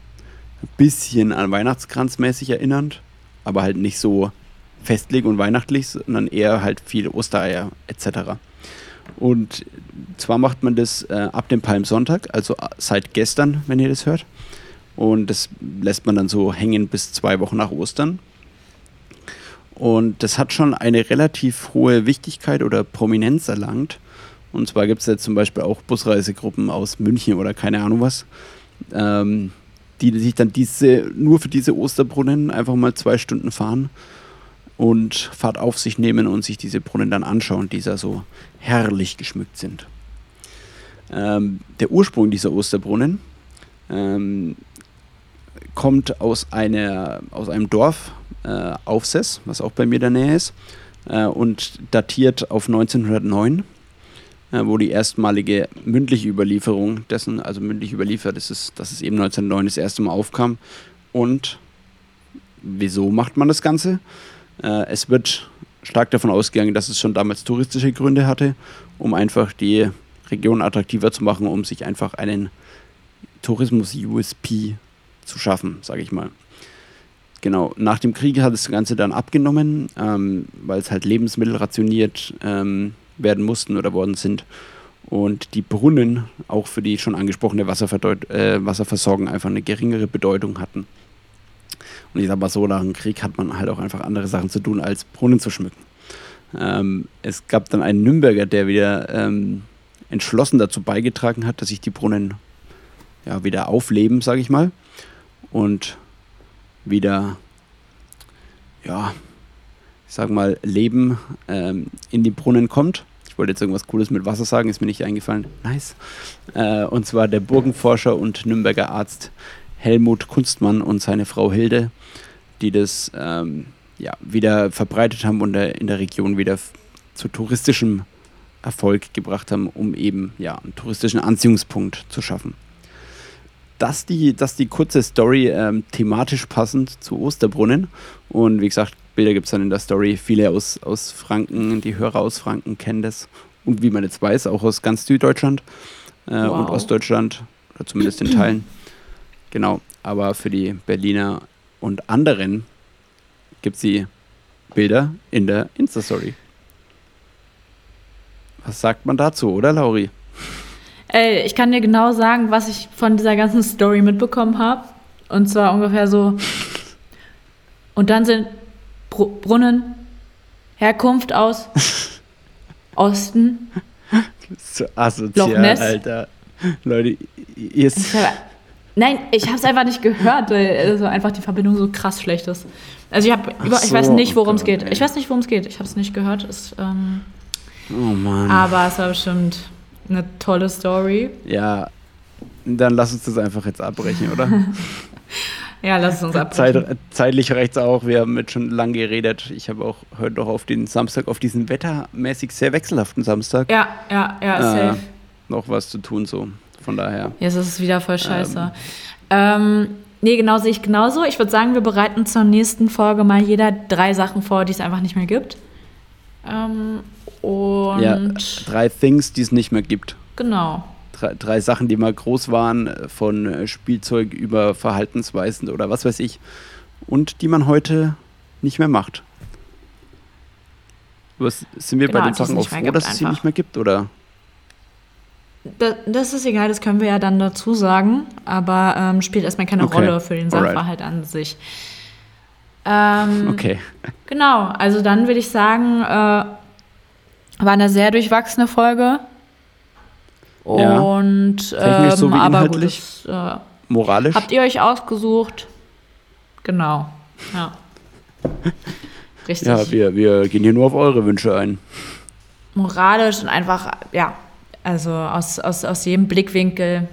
bisschen an Weihnachtskranz mäßig erinnernd, aber halt nicht so festlich und weihnachtlich, sondern eher halt viele Ostereier etc. Und zwar macht man das äh, ab dem Palmsonntag, also äh, seit gestern, wenn ihr das hört. Und das lässt man dann so hängen bis zwei Wochen nach Ostern. Und das hat schon eine relativ hohe Wichtigkeit oder Prominenz erlangt. Und zwar gibt es jetzt zum Beispiel auch Busreisegruppen aus München oder keine Ahnung was, ähm, die sich dann diese, nur für diese Osterbrunnen einfach mal zwei Stunden fahren und Fahrt auf sich nehmen und sich diese Brunnen dann anschauen, die da so herrlich geschmückt sind. Ähm, der Ursprung dieser Osterbrunnen ähm, kommt aus, einer, aus einem Dorf, äh, Aufsess, was auch bei mir in der Nähe ist, äh, und datiert auf 1909, äh, wo die erstmalige mündliche Überlieferung dessen, also mündlich überliefert ist, es, dass es eben 1909 das erste Mal aufkam. Und wieso macht man das Ganze? Äh, es wird stark davon ausgegangen, dass es schon damals touristische Gründe hatte, um einfach die Region attraktiver zu machen, um sich einfach einen Tourismus-USP zu schaffen, sage ich mal. Genau, nach dem Krieg hat das Ganze dann abgenommen, ähm, weil es halt Lebensmittel rationiert ähm, werden mussten oder worden sind. Und die Brunnen auch für die schon angesprochene äh, Wasserversorgung einfach eine geringere Bedeutung hatten. Und ich sag mal so, nach dem Krieg hat man halt auch einfach andere Sachen zu tun, als Brunnen zu schmücken. Ähm, es gab dann einen Nürnberger, der wieder ähm, entschlossen dazu beigetragen hat, dass sich die Brunnen ja, wieder aufleben, sage ich mal. Und wieder, ja, ich sag mal, Leben ähm, in die Brunnen kommt. Ich wollte jetzt irgendwas Cooles mit Wasser sagen, ist mir nicht eingefallen. Nice. Äh, und zwar der Burgenforscher und Nürnberger Arzt Helmut Kunstmann und seine Frau Hilde, die das ähm, ja, wieder verbreitet haben und in der Region wieder zu touristischem Erfolg gebracht haben, um eben ja, einen touristischen Anziehungspunkt zu schaffen. Dass die, dass die kurze Story ähm, thematisch passend zu Osterbrunnen und wie gesagt, Bilder gibt es dann in der Story. Viele aus, aus Franken, die Hörer aus Franken kennen das und wie man jetzt weiß, auch aus ganz Süddeutschland äh, wow. und Ostdeutschland oder zumindest in Teilen. Genau, aber für die Berliner und anderen gibt es die Bilder in der Insta-Story. Was sagt man dazu, oder Lauri? Ey, ich kann dir genau sagen, was ich von dieser ganzen Story mitbekommen habe. Und zwar ungefähr so. Und dann sind Br Brunnen, Herkunft aus Osten. So asozial, Loch Ness. Alter. Leute, ihr, Nein, ich habe es einfach nicht gehört, weil also einfach die Verbindung so krass schlecht ist. Also ich habe, so, ich weiß nicht, worum es geht. Ey. Ich weiß nicht, worum es geht. Ich habe es nicht gehört. Es, ähm, oh Mann. Aber es war bestimmt eine tolle Story. Ja, dann lass uns das einfach jetzt abbrechen, oder? ja, lass es uns abbrechen. Zeit, zeitlich reicht es auch. Wir haben jetzt schon lange geredet. Ich habe auch heute noch auf den Samstag, auf diesen wettermäßig sehr wechselhaften Samstag. Ja, ja, ja, safe. Äh, noch was zu tun so. Von daher. Jetzt ist es wieder voll scheiße. Ähm, ähm, nee, genau sehe ich genauso. Ich würde sagen, wir bereiten zur nächsten Folge mal jeder drei Sachen vor, die es einfach nicht mehr gibt. Ähm, und ja, drei Things, die es nicht mehr gibt. Genau. Drei, drei, Sachen, die mal groß waren, von äh, Spielzeug über Verhaltensweisen oder was weiß ich. Und die man heute nicht mehr macht. Was, sind wir genau, bei den Sachen auch froh, dass es sie nicht mehr gibt, oder? Das ist egal, das können wir ja dann dazu sagen, aber ähm, spielt erstmal keine okay. Rolle für den Sachverhalt an sich. Ähm, okay. Genau, also dann würde ich sagen, äh, war eine sehr durchwachsene Folge. Und ja. ähm, so aber gut, das, äh, moralisch. Habt ihr euch ausgesucht? Genau. Ja. Richtig. Ja, wir, wir gehen hier nur auf eure Wünsche ein. Moralisch und einfach, ja, also aus, aus, aus jedem Blickwinkel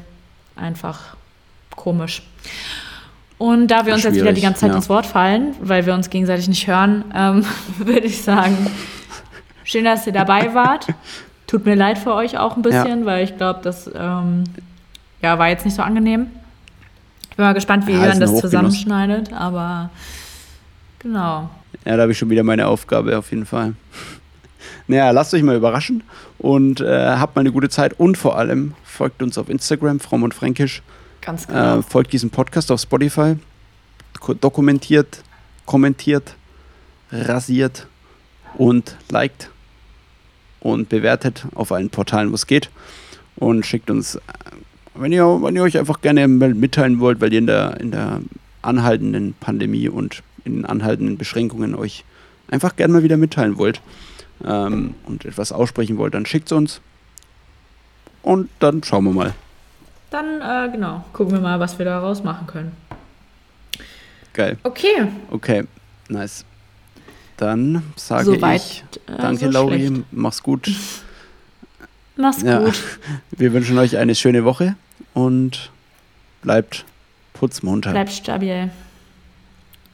einfach komisch. Und da wir uns jetzt wieder die ganze Zeit ja. ins Wort fallen, weil wir uns gegenseitig nicht hören, ähm, würde ich sagen, schön, dass ihr dabei wart. Tut mir leid für euch auch ein bisschen, ja. weil ich glaube, das ähm, ja, war jetzt nicht so angenehm. Ich bin mal gespannt, wie ja, ihr das zusammenschneidet, aber genau. Ja, da habe ich schon wieder meine Aufgabe auf jeden Fall. Naja, lasst euch mal überraschen und äh, habt mal eine gute Zeit und vor allem folgt uns auf Instagram, Fromm und Fränkisch. Ganz genau. Äh, folgt diesem Podcast auf Spotify, dokumentiert, kommentiert, rasiert und liked und bewertet auf allen Portalen, wo es geht. Und schickt uns, äh, wenn ihr, wenn ihr euch einfach gerne mitteilen wollt, weil ihr in der, in der anhaltenden Pandemie und in den anhaltenden Beschränkungen euch einfach gerne mal wieder mitteilen wollt, ähm, und etwas aussprechen wollt, dann schickt es uns. Und dann schauen wir mal. dann äh, genau, gucken wir mal, was wir daraus machen können. Geil. Okay. Okay, nice. Dann sage Soweit, ich äh, danke, so Lauri. schlecht. Mach's gut. Mach's Ja. gut. Wir wünschen euch eine schöne Woche und bleibt putzmunter. Bleib stabil.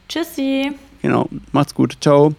Tschüssi. Genau. Macht's gut. Ciao.